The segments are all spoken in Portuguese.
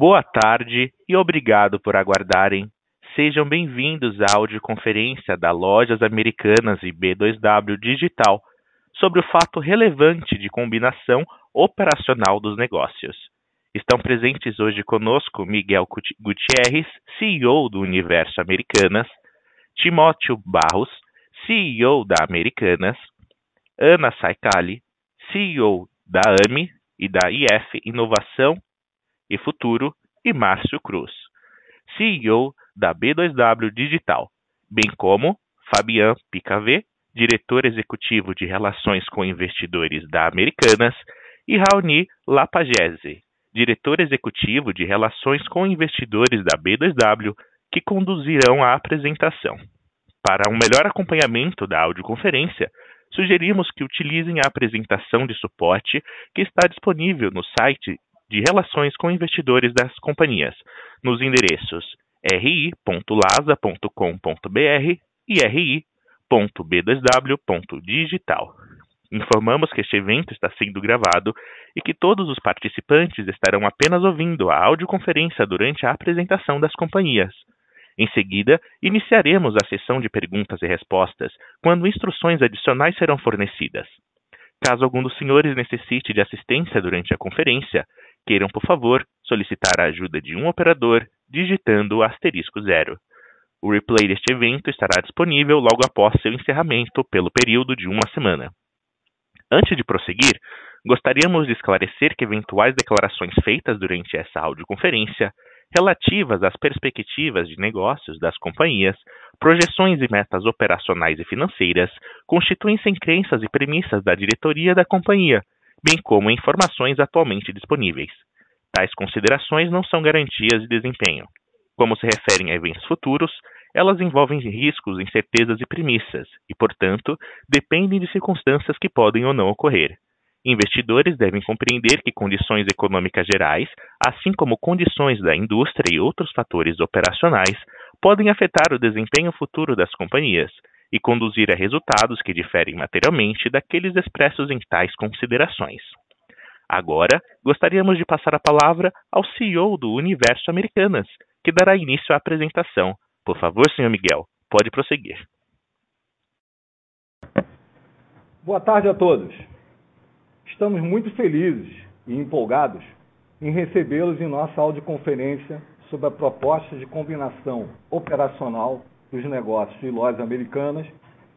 Boa tarde e obrigado por aguardarem. Sejam bem-vindos à audioconferência da Lojas Americanas e B2W Digital sobre o fato relevante de combinação operacional dos negócios. Estão presentes hoje conosco Miguel Gutierrez, CEO do Universo Americanas, Timóteo Barros, CEO da Americanas, Ana Saicali, CEO da AMI e da IF Inovação e Futuro, e Márcio Cruz, CEO da B2W Digital, bem como Fabian Picavê, diretor executivo de Relações com Investidores da Americanas, e Raoni Lapagese, diretor executivo de Relações com Investidores da B2W, que conduzirão a apresentação. Para um melhor acompanhamento da audioconferência, sugerimos que utilizem a apresentação de suporte que está disponível no site de relações com investidores das companhias, nos endereços ri.lasa.com.br e ri.b2w.digital. Informamos que este evento está sendo gravado e que todos os participantes estarão apenas ouvindo a audioconferência durante a apresentação das companhias. Em seguida, iniciaremos a sessão de perguntas e respostas, quando instruções adicionais serão fornecidas. Caso algum dos senhores necessite de assistência durante a conferência, queiram, por favor, solicitar a ajuda de um operador digitando o asterisco zero. O replay deste evento estará disponível logo após seu encerramento pelo período de uma semana. Antes de prosseguir, gostaríamos de esclarecer que eventuais declarações feitas durante essa audioconferência relativas às perspectivas de negócios das companhias, projeções e metas operacionais e financeiras constituem-se em crenças e premissas da diretoria da companhia, bem como informações atualmente disponíveis. Tais considerações não são garantias de desempenho. Como se referem a eventos futuros, elas envolvem riscos, incertezas e premissas, e, portanto, dependem de circunstâncias que podem ou não ocorrer. Investidores devem compreender que condições econômicas gerais, assim como condições da indústria e outros fatores operacionais, podem afetar o desempenho futuro das companhias e conduzir a resultados que diferem materialmente daqueles expressos em tais considerações. Agora, gostaríamos de passar a palavra ao CEO do Universo Americanas, que dará início à apresentação. Por favor, senhor Miguel, pode prosseguir. Boa tarde a todos. Estamos muito felizes e empolgados em recebê-los em nossa audioconferência sobre a proposta de combinação operacional dos negócios de lojas americanas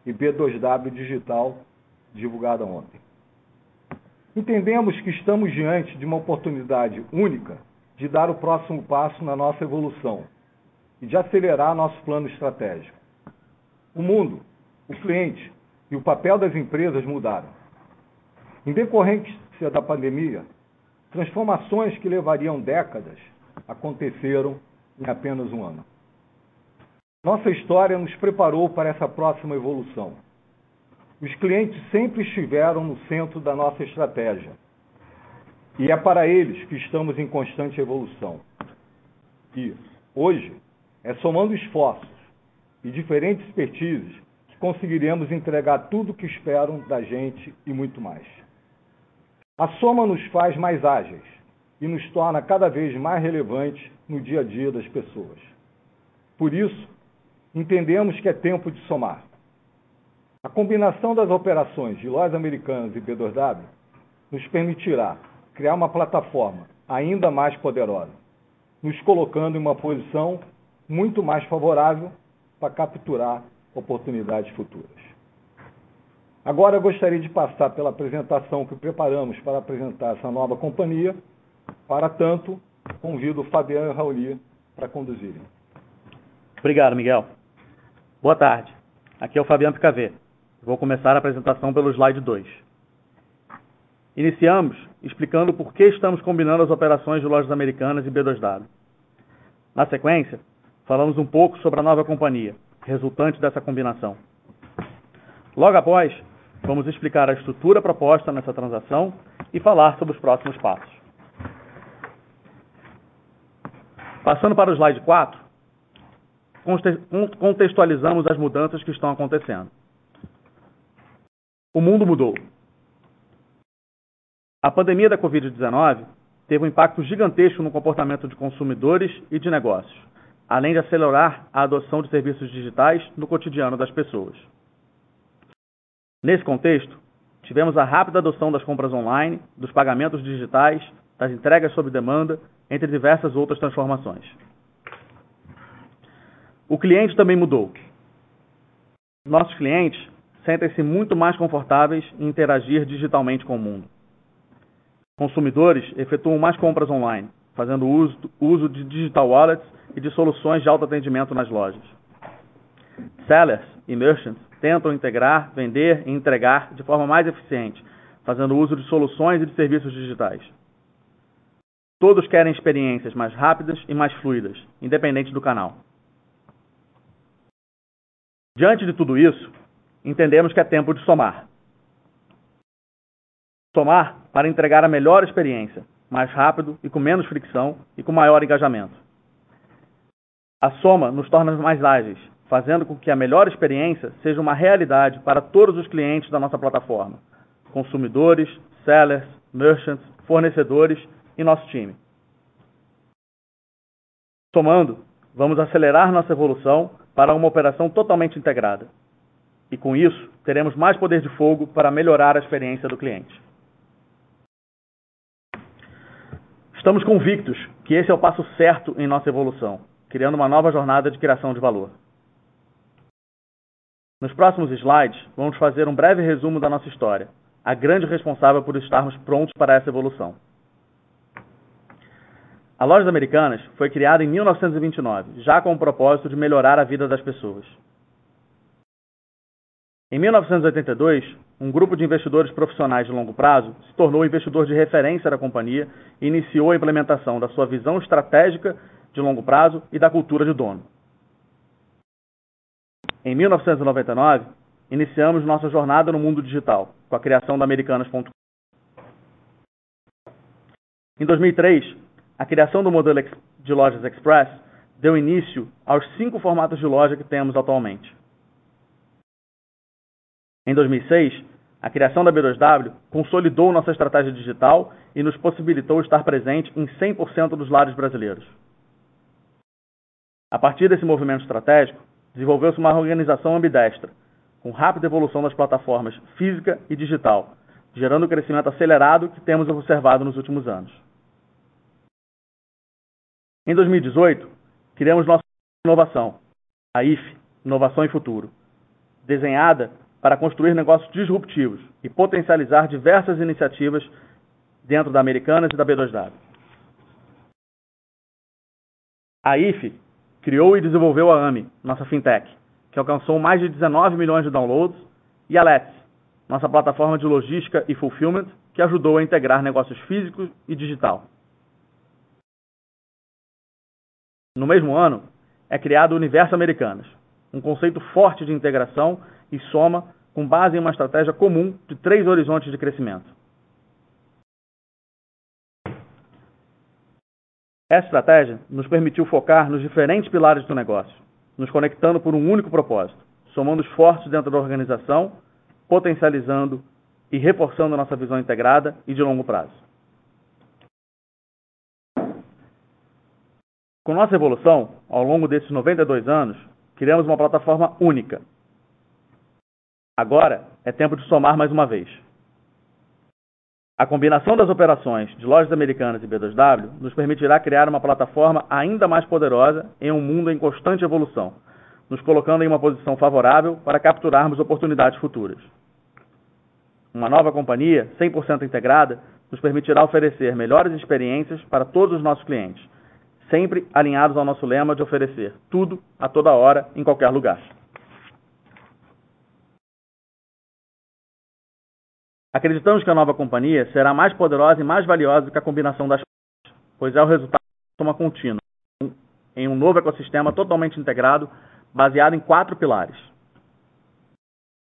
e B2W Digital, divulgada ontem. Entendemos que estamos diante de uma oportunidade única de dar o próximo passo na nossa evolução e de acelerar nosso plano estratégico. O mundo, o cliente e o papel das empresas mudaram. Em decorrência da pandemia, transformações que levariam décadas aconteceram em apenas um ano. Nossa história nos preparou para essa próxima evolução. Os clientes sempre estiveram no centro da nossa estratégia. E é para eles que estamos em constante evolução. E, hoje, é somando esforços e diferentes expertises que conseguiremos entregar tudo o que esperam da gente e muito mais. A soma nos faz mais ágeis e nos torna cada vez mais relevantes no dia a dia das pessoas. Por isso, entendemos que é tempo de somar. A combinação das operações de lojas americanas e B2W nos permitirá criar uma plataforma ainda mais poderosa, nos colocando em uma posição muito mais favorável para capturar oportunidades futuras. Agora eu gostaria de passar pela apresentação que preparamos para apresentar essa nova companhia. Para tanto, convido o Fabiano e Rauli para conduzirem. Obrigado, Miguel. Boa tarde. Aqui é o Fabiano Picavê. Vou começar a apresentação pelo slide 2. Iniciamos explicando por que estamos combinando as operações de lojas americanas e B2W. Na sequência, falamos um pouco sobre a nova companhia, resultante dessa combinação. Logo após, vamos explicar a estrutura proposta nessa transação e falar sobre os próximos passos. Passando para o slide 4, contextualizamos as mudanças que estão acontecendo. O mundo mudou. A pandemia da Covid-19 teve um impacto gigantesco no comportamento de consumidores e de negócios, além de acelerar a adoção de serviços digitais no cotidiano das pessoas. Nesse contexto, tivemos a rápida adoção das compras online, dos pagamentos digitais, das entregas sob demanda, entre diversas outras transformações. O cliente também mudou. Nossos clientes sentem-se muito mais confortáveis em interagir digitalmente com o mundo. Consumidores efetuam mais compras online, fazendo uso, de digital wallets e de soluções de autoatendimento nas lojas. Sellers e merchants tentam integrar, vender e entregar de forma mais eficiente, fazendo uso de soluções e de serviços digitais. Todos querem experiências mais rápidas e mais fluidas, independente do canal. Diante de tudo isso, entendemos que é tempo de somar. Somar para entregar a melhor experiência, mais rápido e com menos fricção e com maior engajamento. A soma nos torna mais ágeis, fazendo com que a melhor experiência seja uma realidade para todos os clientes da nossa plataforma, consumidores, sellers, merchants, fornecedores e nosso time. Somando, vamos acelerar nossa evolução para uma operação totalmente integrada. E com isso, teremos mais poder de fogo para melhorar a experiência do cliente. Estamos convictos que esse é o passo certo em nossa evolução, criando uma nova jornada de criação de valor. Nos próximos slides, vamos fazer um breve resumo da nossa história, a grande responsável por estarmos prontos para essa evolução. A Lojas Americanas foi criada em 1929, já com o propósito de melhorar a vida das pessoas. Em 1982, um grupo de investidores profissionais de longo prazo se tornou investidor de referência da companhia e iniciou a implementação da sua visão estratégica de longo prazo e da cultura de dono. Em 1999, iniciamos nossa jornada no mundo digital, com a criação da Americanas.com. Em 2003, a criação do modelo de lojas Express deu início aos cinco formatos de loja que temos atualmente. Em 2006, a criação da B2W consolidou nossa estratégia digital e nos possibilitou estar presente em 100% dos lares brasileiros. A partir desse movimento estratégico, desenvolveu-se uma organização ambidestra, com rápida evolução das plataformas física e digital, gerando o crescimento acelerado que temos observado nos últimos anos. Em 2018, criamos nossa inovação, a IF, Inovação e Futuro, desenhada para construir negócios disruptivos e potencializar diversas iniciativas dentro da Americanas e da B2W. A IFE criou e desenvolveu a AMI, nossa fintech, que alcançou mais de 19 milhões de downloads, e a Let's, nossa plataforma de logística e fulfillment, que ajudou a integrar negócios físicos e digital. No mesmo ano, é criado o Universo Americanas, um conceito forte de integração e soma com base em uma estratégia comum de três horizontes de crescimento. Essa estratégia nos permitiu focar nos diferentes pilares do negócio, nos conectando por um único propósito, somando esforços dentro da organização, potencializando e reforçando nossa visão integrada e de longo prazo. Com nossa evolução, ao longo desses 92 anos, criamos uma plataforma única, Agora é tempo de somar mais uma vez. A combinação das operações de lojas americanas e B2W nos permitirá criar uma plataforma ainda mais poderosa em um mundo em constante evolução, nos colocando em uma posição favorável para capturarmos oportunidades futuras. Uma nova companhia, 100% integrada, nos permitirá oferecer melhores experiências para todos os nossos clientes, sempre alinhados ao nosso lema de oferecer tudo, a toda hora, em qualquer lugar. Acreditamos que a nova companhia será mais poderosa e mais valiosa do que a combinação das partes, pois é o resultado de uma contínua, em um novo ecossistema totalmente integrado, baseado em quatro pilares.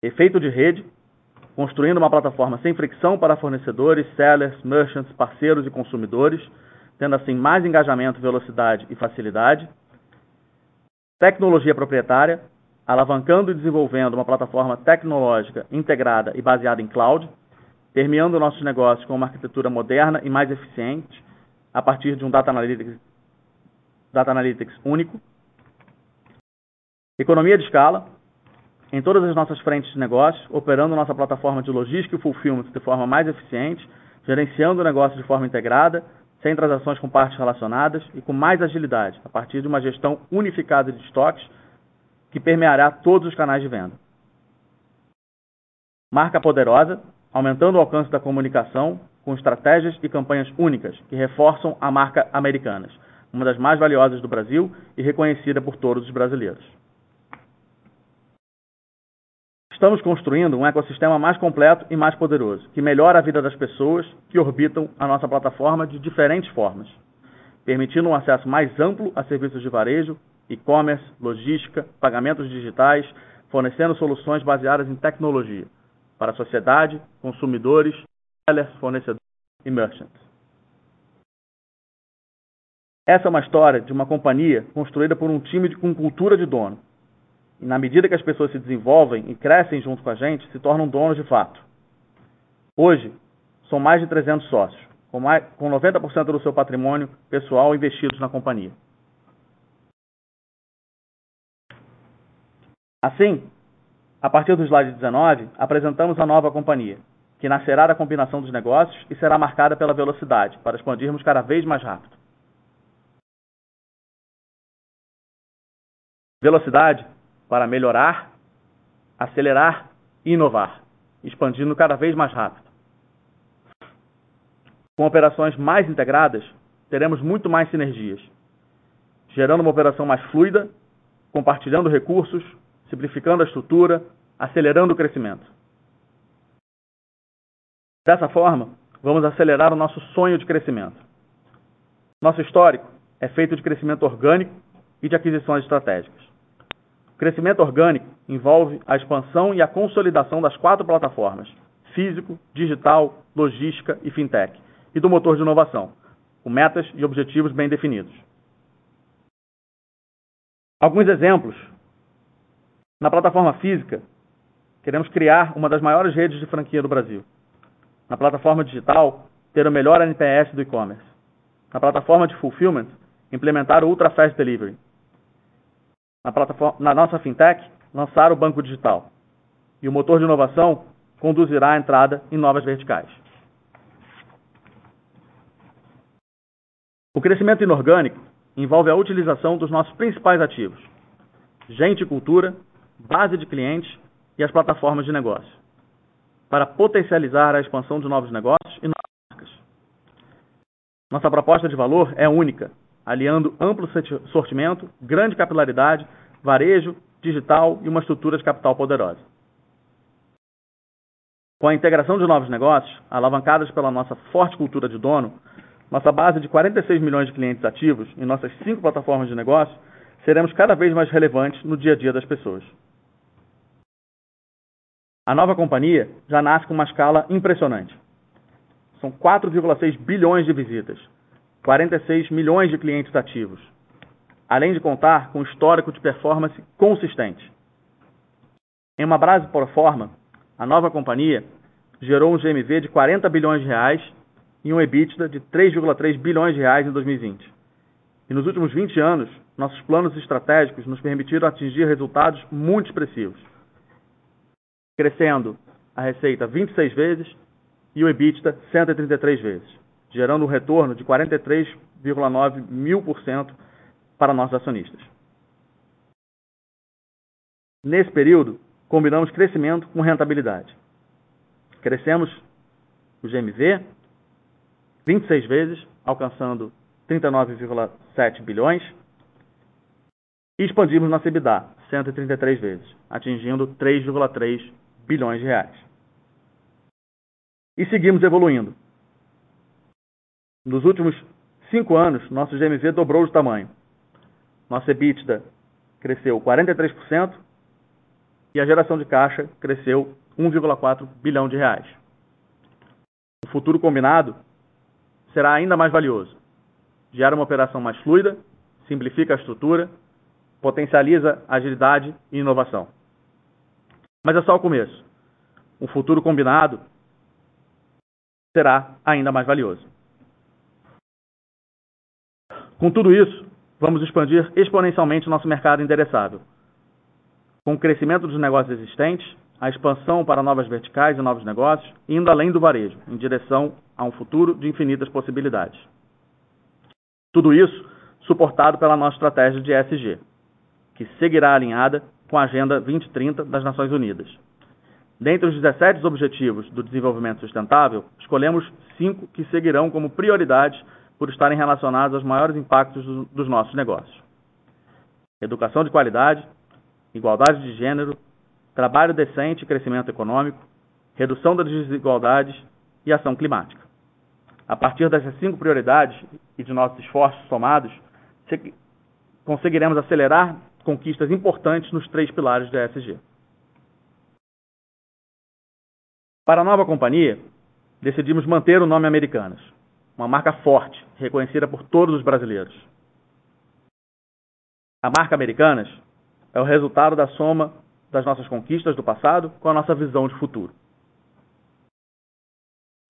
Efeito de rede, construindo uma plataforma sem fricção para fornecedores, sellers, merchants, parceiros e consumidores, tendo assim mais engajamento, velocidade e facilidade. Tecnologia proprietária, alavancando e desenvolvendo uma plataforma tecnológica integrada e baseada em cloud, permeando nossos negócios com uma arquitetura moderna e mais eficiente, a partir de um Data Analytics, data analytics único, economia de escala, em todas as nossas frentes de negócio, operando nossa plataforma de logística e fulfillment de forma mais eficiente, gerenciando o negócio de forma integrada, sem transações com partes relacionadas e com mais agilidade, a partir de uma gestão unificada de estoques que permeará todos os canais de venda. Marca poderosa, aumentando o alcance da comunicação com estratégias e campanhas únicas que reforçam a marca Americanas, uma das mais valiosas do Brasil e reconhecida por todos os brasileiros. Estamos construindo um ecossistema mais completo e mais poderoso, que melhora a vida das pessoas que orbitam a nossa plataforma de diferentes formas, permitindo um acesso mais amplo a serviços de varejo, e-commerce, logística, pagamentos digitais, fornecendo soluções baseadas em tecnologia para a sociedade, consumidores, sellers, fornecedores e merchants. Essa é uma história de uma companhia construída por um time de, com cultura de dono. E na medida que as pessoas se desenvolvem e crescem junto com a gente, se tornam donos de fato. Hoje, são mais de 300 sócios, com, mais, com 90% do seu patrimônio pessoal investidos na companhia. Assim, a partir do slide 19, apresentamos a nova companhia, que nascerá da combinação dos negócios e será marcada pela velocidade, para expandirmos cada vez mais rápido. Velocidade para melhorar, acelerar e inovar, expandindo cada vez mais rápido. Com operações mais integradas, teremos muito mais sinergias, gerando uma operação mais fluida, compartilhando recursos, simplificando a estrutura, acelerando o crescimento. Dessa forma, vamos acelerar o nosso sonho de crescimento. Nosso histórico é feito de crescimento orgânico e de aquisições estratégicas. Crescimento orgânico envolve a expansão e a consolidação das quatro plataformas: físico, digital, logística e fintech, e do motor de inovação, com metas e objetivos bem definidos. Alguns exemplos na plataforma física, queremos criar uma das maiores redes de franquia do Brasil. Na plataforma digital, ter o melhor NPS do e-commerce. Na plataforma de fulfillment, implementar o Ultra Fast Delivery. Na, plataforma, na nossa fintech, lançar o banco digital. E o motor de inovação conduzirá a entrada em novas verticais. O crescimento inorgânico envolve a utilização dos nossos principais ativos: gente e cultura, base de clientes e as plataformas de negócio, para potencializar a expansão de novos negócios e novas marcas. Nossa proposta de valor é única, aliando amplo sortimento, grande capilaridade, varejo, digital e uma estrutura de capital poderosa. Com a integração de novos negócios, alavancadas pela nossa forte cultura de dono, nossa base de 46 milhões de clientes ativos em nossas cinco plataformas de negócio, seremos cada vez mais relevantes no dia a dia das pessoas. A nova companhia já nasce com uma escala impressionante. São 4,6 bilhões de visitas, 46 milhões de clientes ativos, além de contar com um histórico de performance consistente. Em uma base por forma, a nova companhia gerou um GMV de 40 bilhões de reais e um EBITDA de 3,3 bilhões de reais em 2020. E nos últimos 20 anos, nossos planos estratégicos nos permitiram atingir resultados muito expressivos crescendo a receita 26 vezes e o EBITDA 133 vezes, gerando um retorno de 43,9 mil por cento para nossos acionistas. Nesse período, combinamos crescimento com rentabilidade. Crescemos o GMV 26 vezes, alcançando 39,7 bilhões, e expandimos nossa EBITDA 133 vezes, atingindo 3,3 bilhões de reais. E seguimos evoluindo. Nos últimos cinco anos, nosso GMV dobrou de tamanho. Nossa EBITDA cresceu 43% e a geração de caixa cresceu 1,4 bilhão de reais. O futuro combinado será ainda mais valioso. Gera uma operação mais fluida, simplifica a estrutura, potencializa agilidade e inovação. Mas é só o começo. O futuro combinado será ainda mais valioso. Com tudo isso, vamos expandir exponencialmente nosso mercado endereçável. Com o crescimento dos negócios existentes, a expansão para novas verticais e novos negócios, indo além do varejo, em direção a um futuro de infinitas possibilidades. Tudo isso suportado pela nossa estratégia de ESG, que seguirá alinhada com a Agenda 2030 das Nações Unidas. Dentre os 17 Objetivos do Desenvolvimento Sustentável, escolhemos cinco que seguirão como prioridades por estarem relacionados aos maiores impactos dos nossos negócios: educação de qualidade, igualdade de gênero, trabalho decente e crescimento econômico, redução das desigualdades e ação climática. A partir dessas cinco prioridades e de nossos esforços somados, conseguiremos acelerar conquistas importantes nos três pilares da ESG. Para a nova companhia, decidimos manter o nome Americanas, uma marca forte, reconhecida por todos os brasileiros. A marca Americanas é o resultado da soma das nossas conquistas do passado com a nossa visão de futuro.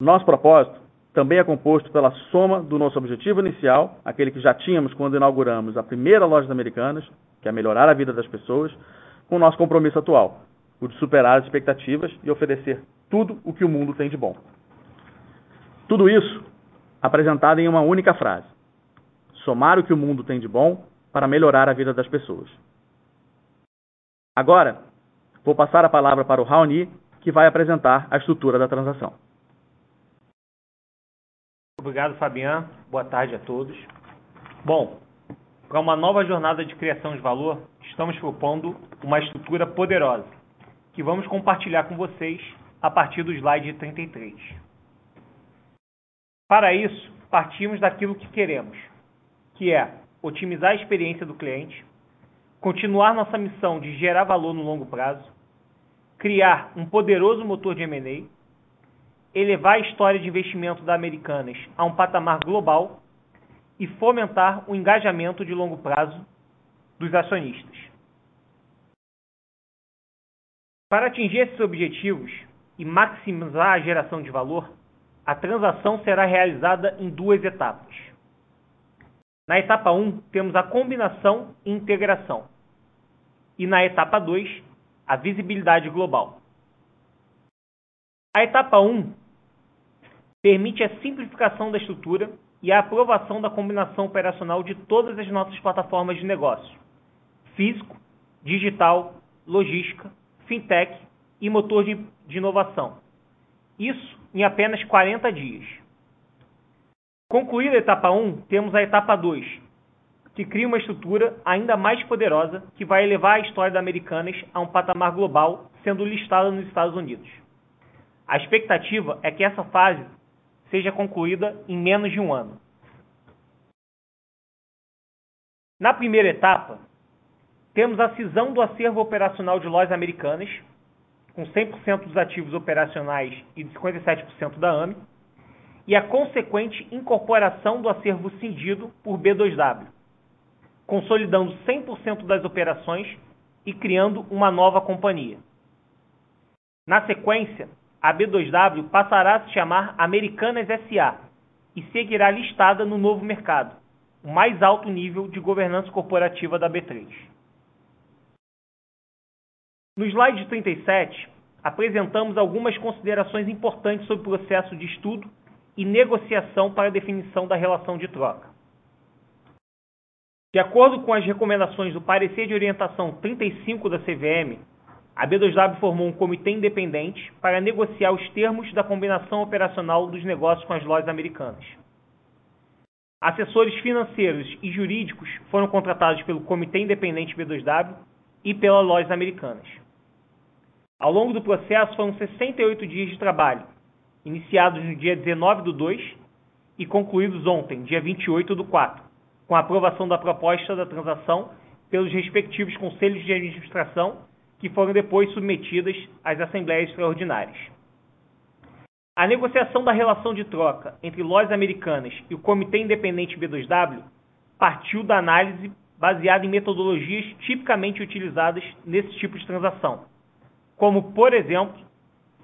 Nosso propósito também é composto pela soma do nosso objetivo inicial, aquele que já tínhamos quando inauguramos a primeira loja Americanas, que é melhorar a vida das pessoas, com o nosso compromisso atual, o de superar as expectativas e oferecer tudo o que o mundo tem de bom. Tudo isso apresentado em uma única frase: somar o que o mundo tem de bom para melhorar a vida das pessoas. Agora, vou passar a palavra para o Raoni, que vai apresentar a estrutura da transação. Obrigado, Fabian. Boa tarde a todos. Bom, para uma nova jornada de criação de valor, estamos propondo uma estrutura poderosa, que vamos compartilhar com vocês a partir do slide 33. Para isso, partimos daquilo que queremos, que é otimizar a experiência do cliente, continuar nossa missão de gerar valor no longo prazo, criar um poderoso motor de M&A, elevar a história de investimento da Americanas a um patamar global e fomentar o engajamento de longo prazo dos acionistas. Para atingir esses objetivos e maximizar a geração de valor, a transação será realizada em duas etapas. Na etapa 1, temos a combinação e integração. E na etapa 2, a visibilidade global. A etapa 1 permite a simplificação da estrutura e a aprovação da combinação operacional de todas as nossas plataformas de negócio: físico, digital, logística, fintech e motor de, inovação. Isso em apenas 40 dias. Concluída a etapa 1, temos a etapa 2, que cria uma estrutura ainda mais poderosa que vai elevar a história da Americanas a um patamar global, sendo listada nos Estados Unidos. A expectativa é que essa fase seja concluída em menos de um ano. Na primeira etapa, temos a cisão do acervo operacional de lojas americanas, com 100% dos ativos operacionais e de 57% da AME, e a consequente incorporação do acervo cindido por B2W, consolidando 100% das operações e criando uma nova companhia. Na sequência, a B2W passará a se chamar Americanas SA e seguirá listada no novo mercado, o mais alto nível de governança corporativa da B3. No slide 37, apresentamos algumas considerações importantes sobre o processo de estudo e negociação para a definição da relação de troca. De acordo com as recomendações do parecer de orientação 35 da CVM, a B2W formou um comitê independente para negociar os termos da combinação operacional dos negócios com as lojas americanas. Assessores financeiros e jurídicos foram contratados pelo Comitê Independente B2W e pelas lojas americanas. Ao longo do processo foram 68 dias de trabalho, iniciados no dia 19 do 2 e concluídos ontem, dia 28 do 4, com a aprovação da proposta da transação pelos respectivos conselhos de administração, que foram depois submetidas às assembleias extraordinárias. A negociação da relação de troca entre lojas americanas e o Comitê Independente B2W partiu da análise baseada em metodologias tipicamente utilizadas nesse tipo de transação, como, por exemplo,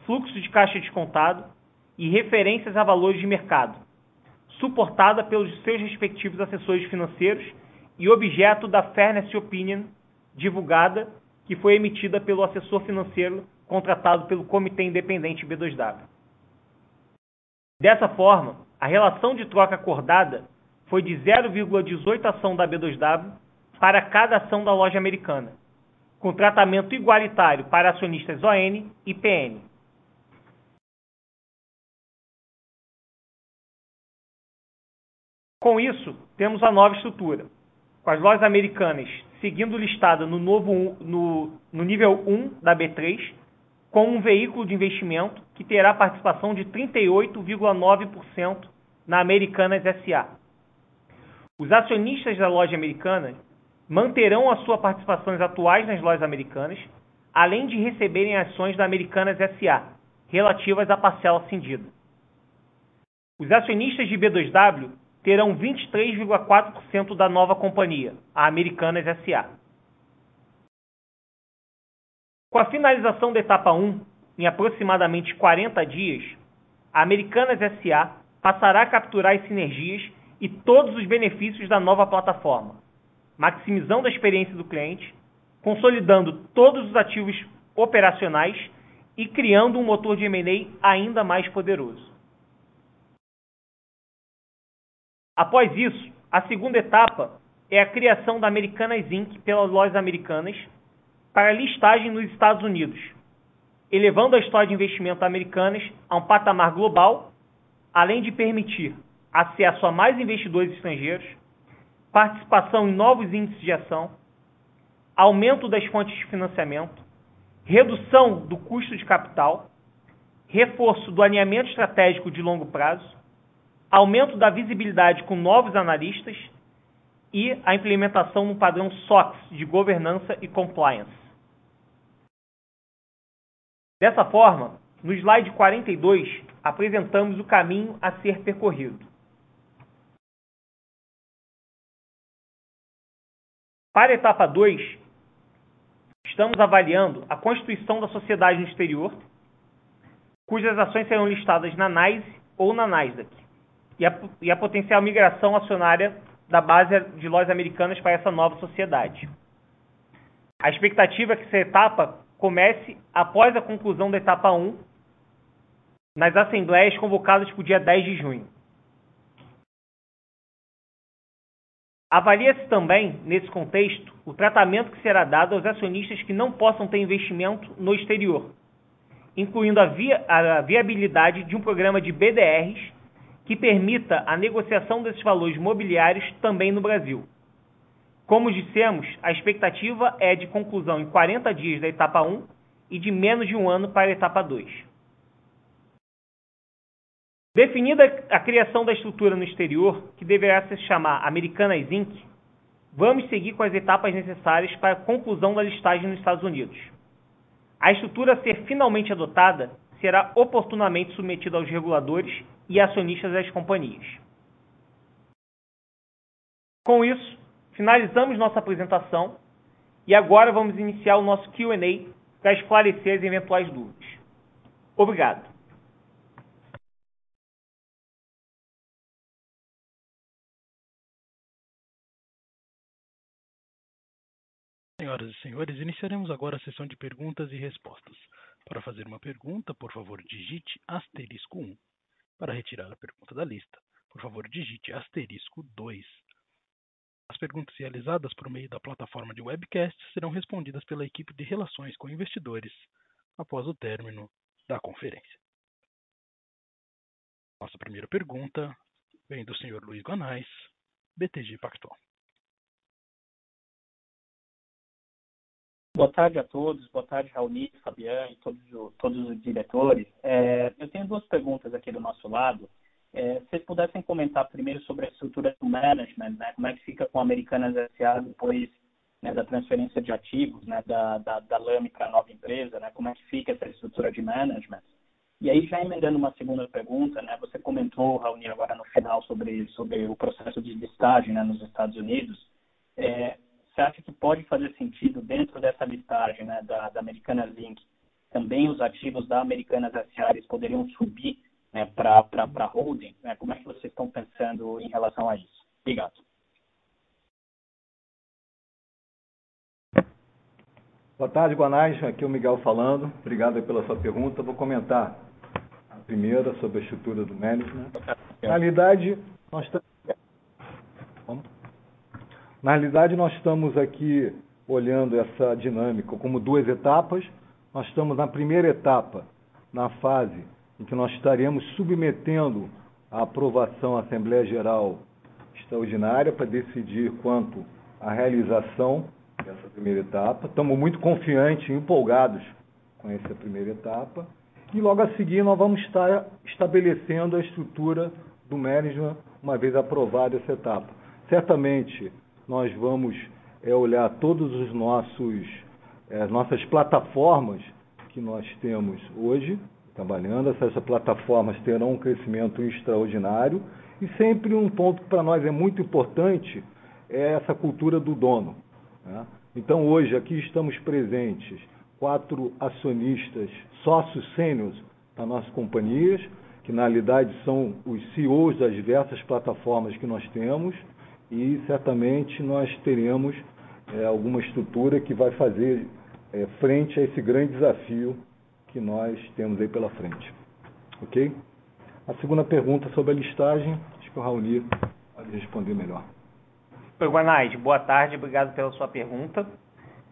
fluxo de caixa descontado, e referências a valores de mercado, suportada pelos seus respectivos assessores financeiros e objeto da Fairness Opinion divulgada, que foi emitida pelo assessor financeiro contratado pelo Comitê Independente B2W. Dessa forma, a relação de troca acordada foi de 0,18 ação da B2W para cada ação da loja americana, com tratamento igualitário para acionistas ON e PN. Com isso, temos a nova estrutura, com as lojas americanas seguindo listada no, novo, no, no nível 1 da B3, com um veículo de investimento que terá participação de 38,9% na Americanas SA. Os acionistas da loja americana manterão as suas participações atuais nas lojas americanas, além de receberem ações da Americanas SA, relativas à parcela cindida. Os acionistas de B2W terão 23,4% da nova companhia, a Americanas SA. Com a finalização da etapa 1, em aproximadamente 40 dias, a Americanas SA passará a capturar as sinergias e todos os benefícios da nova plataforma, maximizando a experiência do cliente, consolidando todos os ativos operacionais e criando um motor de M&A ainda mais poderoso. Após isso, a segunda etapa é a criação da Americanas Inc. pelas lojas americanas para listagem nos Estados Unidos, elevando a história de investimento americanas a um patamar global, além de permitir acesso a mais investidores estrangeiros, participação em novos índices de ação, aumento das fontes de financiamento, redução do custo de capital, reforço do alinhamento estratégico de longo prazo, aumento da visibilidade com novos analistas e a implementação no padrão SOX de governança e compliance. Dessa forma, no slide 42, apresentamos o caminho a ser percorrido. Para a etapa 2, estamos avaliando a constituição da sociedade no exterior, cujas ações serão listadas na NYSE ou na Nasdaq e a, e a potencial migração acionária da base de lojas americanas para essa nova sociedade. A expectativa é que essa etapa comece após a conclusão da etapa 1, nas assembleias convocadas para o dia 10 de junho. Avalia-se também, nesse contexto, o tratamento que será dado aos acionistas que não possam ter investimento no exterior, incluindo a, via, a viabilidade de um programa de BDRs que permita a negociação desses valores mobiliários também no Brasil. Como dissemos, a expectativa é de conclusão em 40 dias da etapa 1 e de menos de um ano para a etapa 2. Definida a criação da estrutura no exterior, que deverá se chamar Americanas Inc., vamos seguir com as etapas necessárias para a conclusão da listagem nos Estados Unidos. A estrutura a ser finalmente adotada será oportunamente submetida aos reguladores e acionistas das companhias. Com isso, finalizamos nossa apresentação e agora vamos iniciar o nosso Q&A para esclarecer as eventuais dúvidas. Obrigado. Senhoras e senhores, iniciaremos agora a sessão de perguntas e respostas. Para fazer uma pergunta, por favor, digite asterisco 1. Para retirar a pergunta da lista, por favor, digite asterisco 2. As perguntas realizadas por meio da plataforma de webcast serão respondidas pela equipe de relações com investidores após o término da conferência. Nossa primeira pergunta vem do Sr. Luiz Guanais, BTG Pactual. Boa tarde a todos, boa tarde Raoni, Fabiano e todos, todos os diretores. É, eu tenho duas perguntas aqui do nosso lado. É, se vocês pudessem comentar primeiro sobre a estrutura do management, né, como é que fica com a Americanas S.A. depois né, da transferência de ativos né, da, da, da LAME para a nova empresa, né, como é que fica essa estrutura de management. E aí, já emendando uma segunda pergunta, né, você comentou, Raoni, agora no final sobre, sobre o processo de listagem né, nos Estados Unidos. É, você acha que pode fazer sentido, dentro dessa listagem né, da, da Americanas Inc., também os ativos da Americanas S.A. poderiam subir né, para a holding? Né? Como é que vocês estão pensando em relação a isso? Obrigado. Boa tarde, Guanais. Aqui é o Miguel falando. Obrigado pela sua pergunta. Vou comentar a primeira sobre a estrutura do management. Na realidade, nós estamos... Na realidade, nós estamos aqui olhando essa dinâmica como duas etapas. Nós estamos na primeira etapa, na fase em que nós estaremos submetendo a aprovação à Assembleia Geral Extraordinária para decidir quanto à realização dessa primeira etapa. Estamos muito confiantes e empolgados com essa primeira etapa. E logo a seguir nós vamos estar estabelecendo a estrutura do management uma vez aprovada essa etapa. Certamente nós vamos é, olhar todos os nossos é, nossas plataformas que nós temos hoje trabalhando. Essas plataformas terão um crescimento extraordinário e sempre um ponto que para nós é muito importante é essa cultura do dono. Né? Então, hoje, aqui estamos presentes quatro acionistas, sócios sêniores das nossas companhias, que na realidade são os CEOs das diversas plataformas que nós temos, e certamente nós teremos é, alguma estrutura que vai fazer é, frente a esse grande desafio que nós temos aí pela frente. Ok? A segunda pergunta sobre a listagem, acho que o Raoni pode responder melhor. Oi, Guanais, boa tarde, obrigado pela sua pergunta.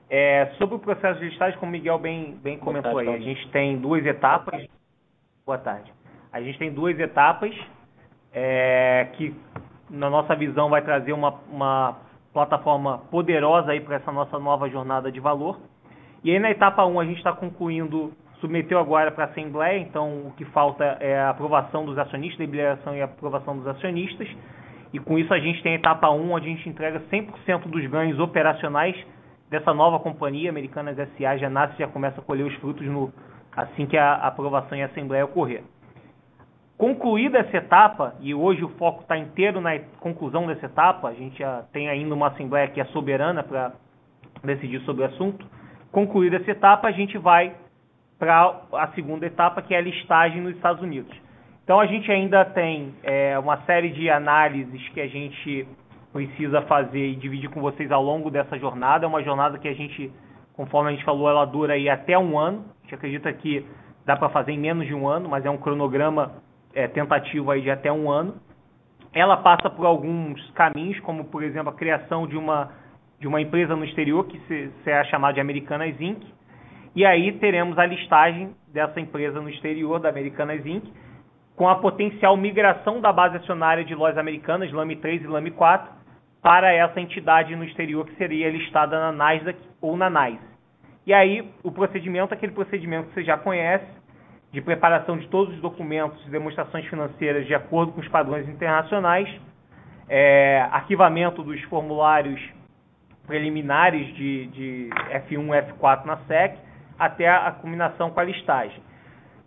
É, sobre o processo de listagem, como o Miguel bem, bem comentou tarde, aí, a gente tem duas etapas. Boa tarde. A gente tem duas etapas é, que, na nossa visão, vai trazer uma, uma plataforma poderosa aí para essa nossa nova jornada de valor. E aí, na etapa 1, a gente está concluindo, submeteu agora para a Assembleia, então o que falta é a aprovação dos acionistas, deliberação e aprovação dos acionistas. E com isso a gente tem a etapa 1, onde a gente entrega 100% dos ganhos operacionais dessa nova companhia, Americanas SA, já nasce já começa a colher os frutos no, assim que a aprovação em assembleia ocorrer. Concluída essa etapa, e hoje o foco está inteiro na conclusão dessa etapa, a gente tem ainda uma assembleia que é soberana para decidir sobre o assunto. Concluída essa etapa, a gente vai para a segunda etapa, que é a listagem nos Estados Unidos. Então a gente ainda tem é, uma série de análises que a gente precisa fazer e dividir com vocês ao longo dessa jornada. É uma jornada que a gente, conforme a gente falou, ela dura aí até um ano. A gente acredita que dá para fazer em menos de um ano, mas é um cronograma é, tentativo aí de até um ano. Ela passa por alguns caminhos, como por exemplo a criação de uma, de uma empresa no exterior que se, será chamada de Americanas Inc. E aí teremos a listagem dessa empresa no exterior, da Americanas Inc., com a potencial migração da base acionária de lojas americanas, LAME 3 e LAME 4, para essa entidade no exterior que seria listada na Nasdaq ou na NYSE. E aí, o procedimento é aquele procedimento que você já conhece, de preparação de todos os documentos e demonstrações financeiras de acordo com os padrões internacionais, é, arquivamento dos formulários preliminares de, de F1 e F4 na SEC, até a combinação com a listagem.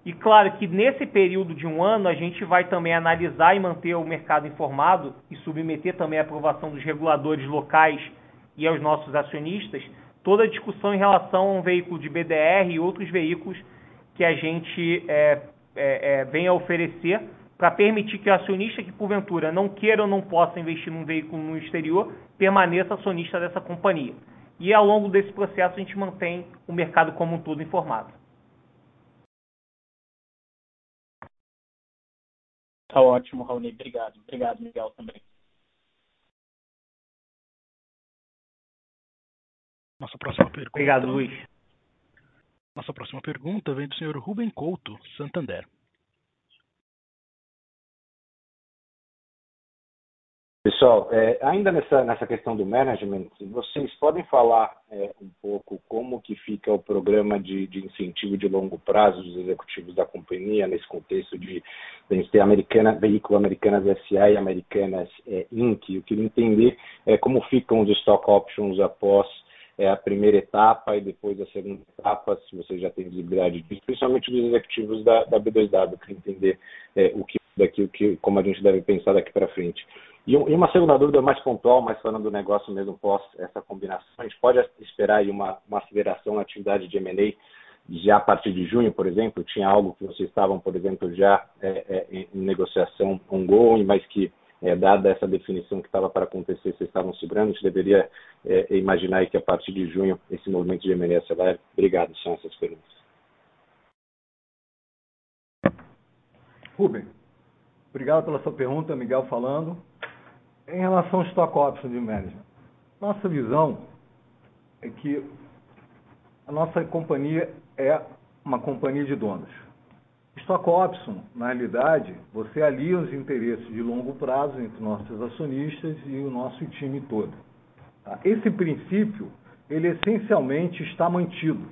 E claro que nesse período de um ano a gente vai também analisar e manter o mercado informado e submeter também a aprovação dos reguladores locais e aos nossos acionistas toda a discussão em relação a um veículo de BDR e outros veículos que a gente é, é, é, venha oferecer para permitir que o acionista que porventura não queira ou não possa investir num veículo no exterior permaneça acionista dessa companhia. E ao longo desse processo a gente mantém o mercado como um todo informado. Tá ótimo, Raoni. Obrigado. Obrigado, Miguel, também. Nossa próxima pergunta. Obrigado, Luiz. Nossa próxima pergunta vem do senhor Rubem Couto, Santander. Pessoal, é, ainda nessa, nessa questão do management, vocês podem falar é, um pouco como que fica o programa de, de, incentivo de longo prazo dos executivos da companhia nesse contexto de, a ter Americana, veículo Americanas SA e Americanas é, Inc. Eu queria entender é, como ficam os stock options após é, a primeira etapa e depois a segunda etapa, se vocês já têm visibilidade disso, principalmente dos executivos da, da B2W, eu queria entender é, o que daqui, o que, como a gente deve pensar daqui para frente. E, uma segunda dúvida mais pontual, mais falando do negócio mesmo pós essa combinação, a gente pode esperar aí uma, uma aceleração na atividade de M&A já a partir de junho, por exemplo, tinha algo que vocês estavam, por exemplo, já é, é, em negociação ongoing, mas que, é, dada essa definição que estava para acontecer, vocês estavam segurando, a gente deveria é, imaginar que a partir de junho esse movimento de M&A acelere? Obrigado, são essas perguntas. Rubem, obrigado pela sua pergunta, Miguel falando. Em relação ao stock option de management, nossa visão é que a nossa companhia é uma companhia de donos. Stock option, na realidade, você alia os interesses de longo prazo entre nossos acionistas e o nosso time todo. Tá? Esse princípio, ele essencialmente está mantido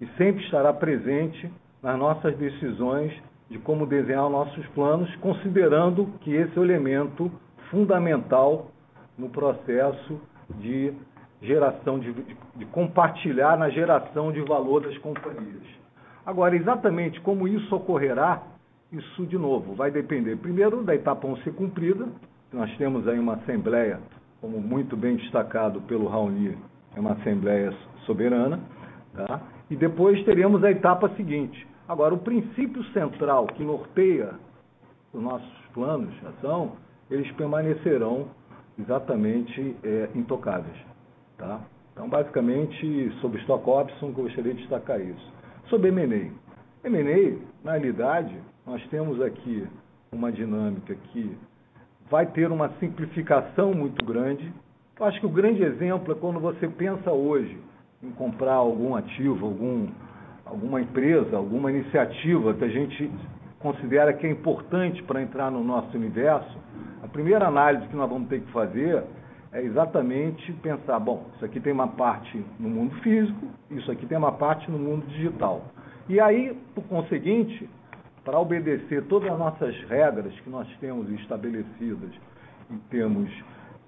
e sempre estará presente nas nossas decisões de como desenhar nossos planos, considerando que esse é o elemento fundamental no processo de geração de, de, de, compartilhar na geração de valor das companhias. Agora, exatamente como isso ocorrerá, isso de novo vai depender primeiro da etapa 1 ser cumprida. Nós temos aí uma assembleia, como muito bem destacado pelo Raoni, é uma assembleia soberana, tá? E depois teremos a etapa seguinte. Agora, o princípio central que norteia os nossos planos de ação, eles permanecerão exatamente é, intocáveis. Tá? Então, basicamente, sobre Stock Option, gostaria de destacar isso. Sobre M&A. M&A, na realidade, nós temos aqui uma dinâmica que vai ter uma simplificação muito grande. Eu acho que o grande exemplo é quando você pensa hoje em comprar algum ativo, algum, alguma empresa, alguma iniciativa que a gente considera que é importante para entrar no nosso universo, a primeira análise que nós vamos ter que fazer é exatamente pensar, bom, isso aqui tem uma parte no mundo físico, isso aqui tem uma parte no mundo digital. E aí, por conseguinte, para obedecer todas as nossas regras que nós temos estabelecidas em termos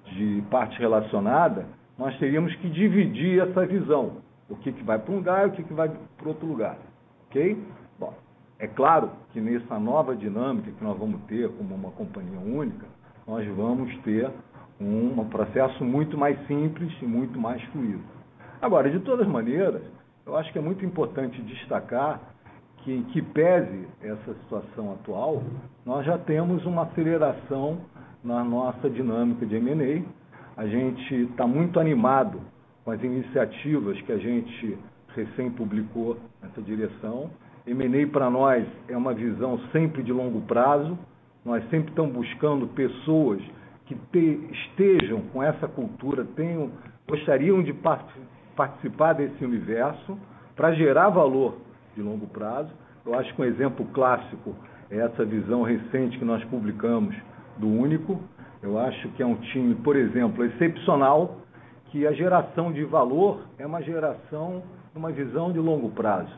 de parte relacionada, nós teríamos que dividir essa visão. O que, que vai para um lugar e o que, que vai para outro lugar. Ok? Bom, é claro que nessa nova dinâmica que nós vamos ter como uma companhia única, nós vamos ter um, processo muito mais simples e muito mais fluido. Agora, de todas maneiras, eu acho que é muito importante destacar que, que pese essa situação atual, nós já temos uma aceleração na nossa dinâmica de M&A. A gente está muito animado com as iniciativas que a gente recém publicou nessa direção. M&A para nós é uma visão sempre de longo prazo. Nós sempre estamos buscando pessoas que te, estejam com essa cultura, tenham, gostariam de part, participar desse universo para gerar valor de longo prazo. Eu acho que um exemplo clássico é essa visão recente que nós publicamos do Único. Eu acho que é um time, por exemplo, excepcional, que a geração de valor é uma geração, uma visão de longo prazo.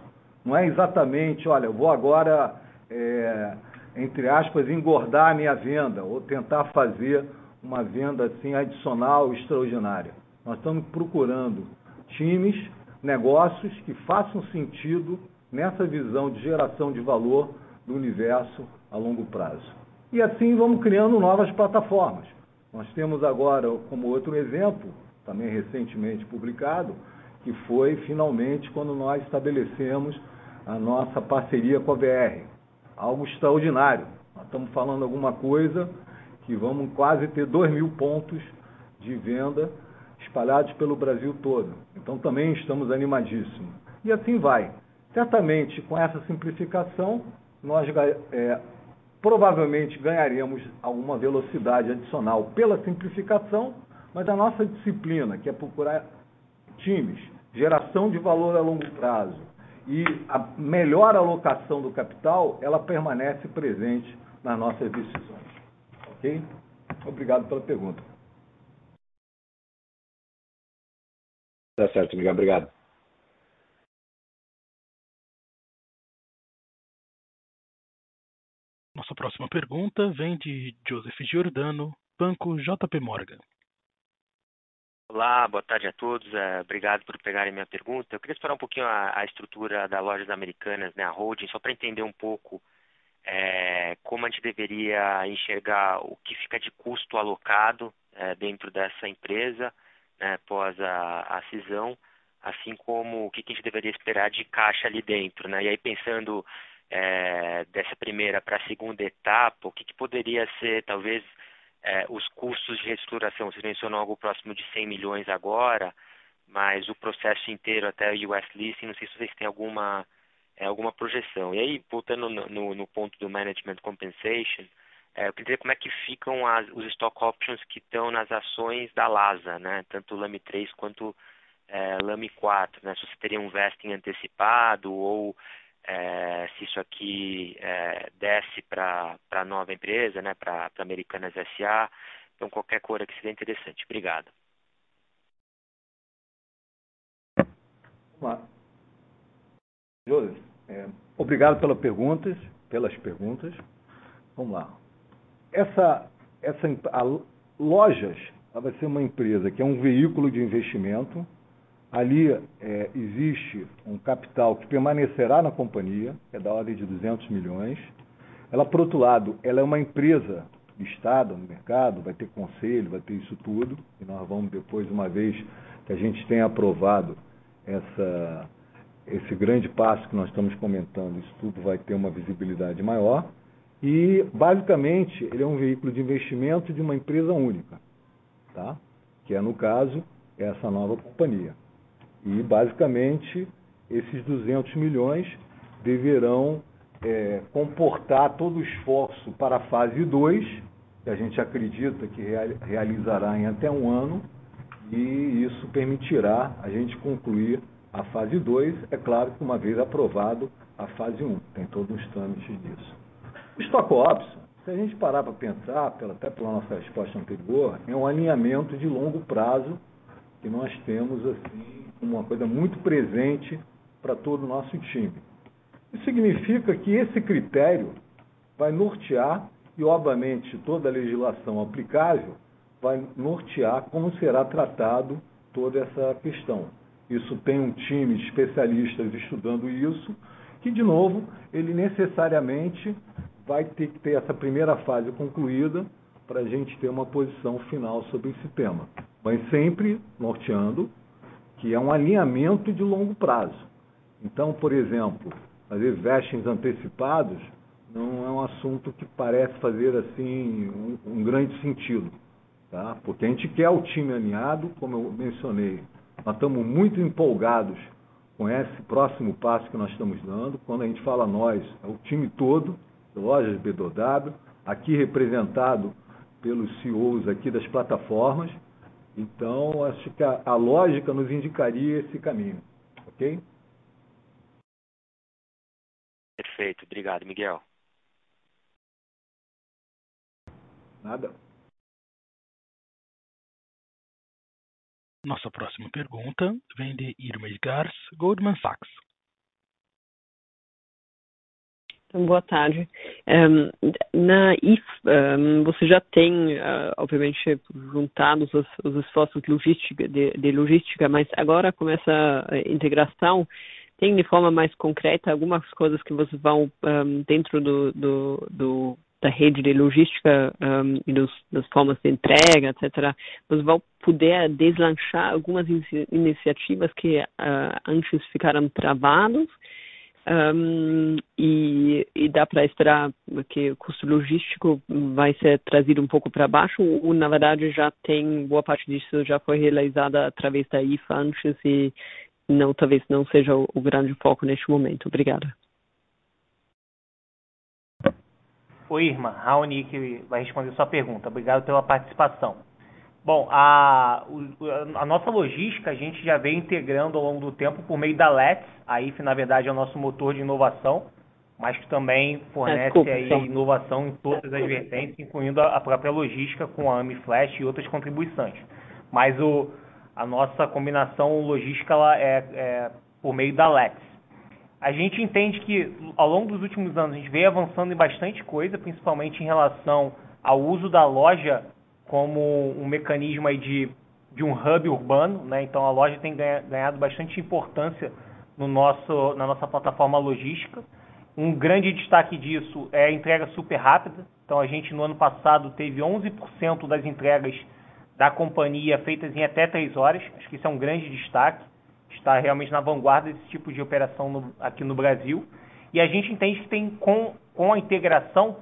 Não é exatamente, olha, eu vou agora, é, entre aspas, engordar a minha venda ou tentar fazer uma venda assim adicional extraordinária. Nós estamos procurando times, negócios que façam sentido nessa visão de geração de valor do universo a longo prazo. E assim vamos criando novas plataformas. Nós temos agora, como outro exemplo, também recentemente publicado, que foi finalmente quando nós estabelecemos a nossa parceria com a VR. Algo extraordinário. Nós estamos falando alguma coisa que vamos quase ter 2 mil pontos de venda espalhados pelo Brasil todo. Então também estamos animadíssimos. E assim vai. Certamente, com essa simplificação, nós é, provavelmente ganharemos alguma velocidade adicional pela simplificação, mas a nossa disciplina, que é procurar times, geração de valor a longo prazo e a melhor alocação do capital, ela permanece presente nas nossas decisões. Ok? Obrigado pela pergunta. Tá certo, Miguel. Obrigado. Nossa próxima pergunta vem de Joseph Giordano, Banco JP Morgan. Olá, boa tarde a todos. É, obrigado por pegarem minha pergunta. Eu queria explorar um pouquinho a, a estrutura da Lojas Americanas, né, a holding, só para entender um pouco é, como a gente deveria enxergar o que fica de custo alocado é, dentro dessa empresa né, após a, a cisão, assim como o que a gente deveria esperar de caixa ali dentro, né? E aí pensando é, dessa primeira para a segunda etapa, o que, que poderia ser talvez é, os custos de reestruturação? Você mencionou algo próximo de 100 milhões agora, mas o processo inteiro até o US Listing, não sei se vocês têm alguma, é, alguma projeção. E aí, voltando no, no, no ponto do Management Compensation, é, eu queria dizer como é que ficam as, os stock options que estão nas ações da LASA, né? tanto o LAMI 3 quanto é, LAMI 4, né? se você teria um vesting antecipado ou é, se isso aqui é, desce para a nova empresa, né? para Americanas SA, então qualquer cor que seria interessante. Obrigado. Vamos lá. É, obrigado pelas perguntas, pelas perguntas. Vamos lá. Essa, essa a Lojas vai ser uma empresa que é um veículo de investimento. Ali é, existe um capital que permanecerá na companhia, é da ordem de 200 milhões. Ela, por outro lado, ela é uma empresa listada no mercado, vai ter conselho, vai ter isso tudo. E nós vamos depois, uma vez que a gente tenha aprovado essa, esse grande passo que nós estamos comentando, isso tudo vai ter uma visibilidade maior. E, basicamente, ele é um veículo de investimento de uma empresa única, tá? que é, no caso, essa nova companhia. E, basicamente, esses 200 milhões deverão é, comportar todo o esforço para a fase 2, que a gente acredita que realizará em até um ano, e isso permitirá a gente concluir a fase 2, é claro que uma vez aprovado a fase 1, um, tem todos os trâmites disso. O Stock Option, se a gente parar para pensar, pela, até pela nossa resposta anterior, é um alinhamento de longo prazo que nós temos assim uma coisa muito presente para todo o nosso time. Isso significa que esse critério vai nortear e, obviamente, toda a legislação aplicável vai nortear como será tratado toda essa questão. Isso tem um time de especialistas estudando isso, que, de novo, ele necessariamente vai ter que ter essa primeira fase concluída para a gente ter uma posição final sobre esse tema. Mas sempre norteando que é um alinhamento de longo prazo. Então, por exemplo, fazer vestings antecipados não é um assunto que parece fazer assim um, um grande sentido tá? porque a gente quer o time alinhado, como eu mencionei, nós estamos muito empolgados com esse próximo passo que nós estamos dando. Quando a gente fala nós, é o time todo, lojas BDW, aqui representado pelos CEOs aqui das plataformas. Então, acho que a, a lógica nos indicaria esse caminho, ok? Perfeito, obrigado, Miguel. Nada. Nossa próxima pergunta vem de Irma Gars, Goldman Sachs. Boa tarde. Um, na IF, um, você já tem, uh, obviamente, juntado os, os esforços logística, de, de, logística, mas agora com essa integração, tem de forma mais concreta algumas coisas que vocês vão um, dentro do, do, do da rede de logística e dos, das formas de entrega, etc., nós vamos poder deslanchar algumas in iniciativas que uh, antes ficaram travadas um, e, e, dá para esperar que o custo logístico vai ser trazido um pouco para baixo ou, na verdade, já tem boa parte disso já foi realizada através da IFA antes e não, talvez não seja o, o grande foco neste momento. Obrigada. Oi, irmã. Raoni que vai responder sua pergunta. Obrigado pela participação. Bom, a, a nossa logística a gente já vem integrando ao longo do tempo por meio da Let's. A IF, na verdade, é o nosso motor de inovação, mas que também fornece é, aí inovação em todas as vertentes, incluindo a própria logística com a AMI Flash e outras contribuições. Mas o, a nossa combinação logística ela é, é por meio da Let's. A gente entende que ao longo dos últimos anos a gente veio avançando em bastante coisa, principalmente em relação ao uso da loja como um mecanismo aí de, de um hub urbano, né? Então a loja tem ganhado bastante importância no nosso, na nossa plataforma logística. Um grande destaque disso é a entrega super rápida. Então a gente no ano passado teve 11% das entregas da companhia feitas em até 3 horas. Acho que isso é um grande destaque. está realmente na vanguarda desse tipo de operação no, aqui no Brasil. E a gente entende que tem, com, com a integração,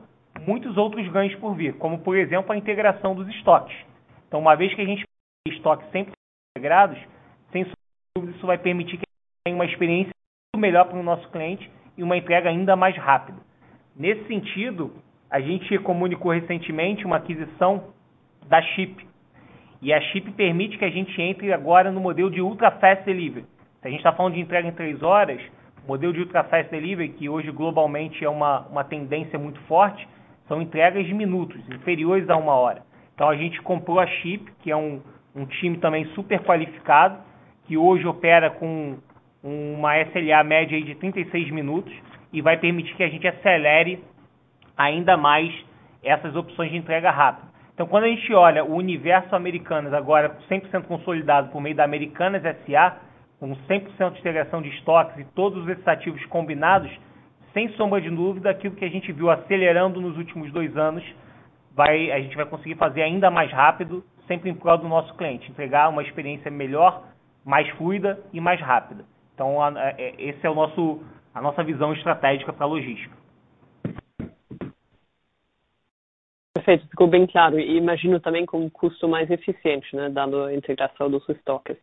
muitos outros ganhos por vir, como, por exemplo, a integração dos estoques. Então, uma vez que a gente tem estoques sempre integrados, sem dúvida, isso vai permitir que tenha uma experiência muito melhor para o nosso cliente e uma entrega ainda mais rápida. Nesse sentido, a gente comunicou recentemente uma aquisição da Chip. E a Chip permite que a gente entre agora no modelo de Ultra Fast Delivery. Se a gente está falando de entrega em 3 horas, o modelo de Ultra Fast Delivery, que hoje globalmente é uma, uma tendência muito forte, são entregas de minutos, inferiores a uma hora. Então a gente comprou a Chip, que é um, um time também super qualificado, que hoje opera com uma SLA média de 36 minutos e vai permitir que a gente acelere ainda mais essas opções de entrega rápida. Então, quando a gente olha o universo Americanas agora 100% consolidado por meio da Americanas SA, com 100% de integração de estoques e todos esses ativos combinados, sem sombra de dúvida, aquilo que a gente viu acelerando nos últimos dois anos, vai, a gente vai conseguir fazer ainda mais rápido, sempre em prol do nosso cliente, entregar uma experiência melhor, mais fluida e mais rápida. Então, a, a, é, esse é o nosso, a nossa visão estratégica para a logística. Perfeito, ficou bem claro. E imagino também com um custo mais eficiente, né, dado a integração dos estoques.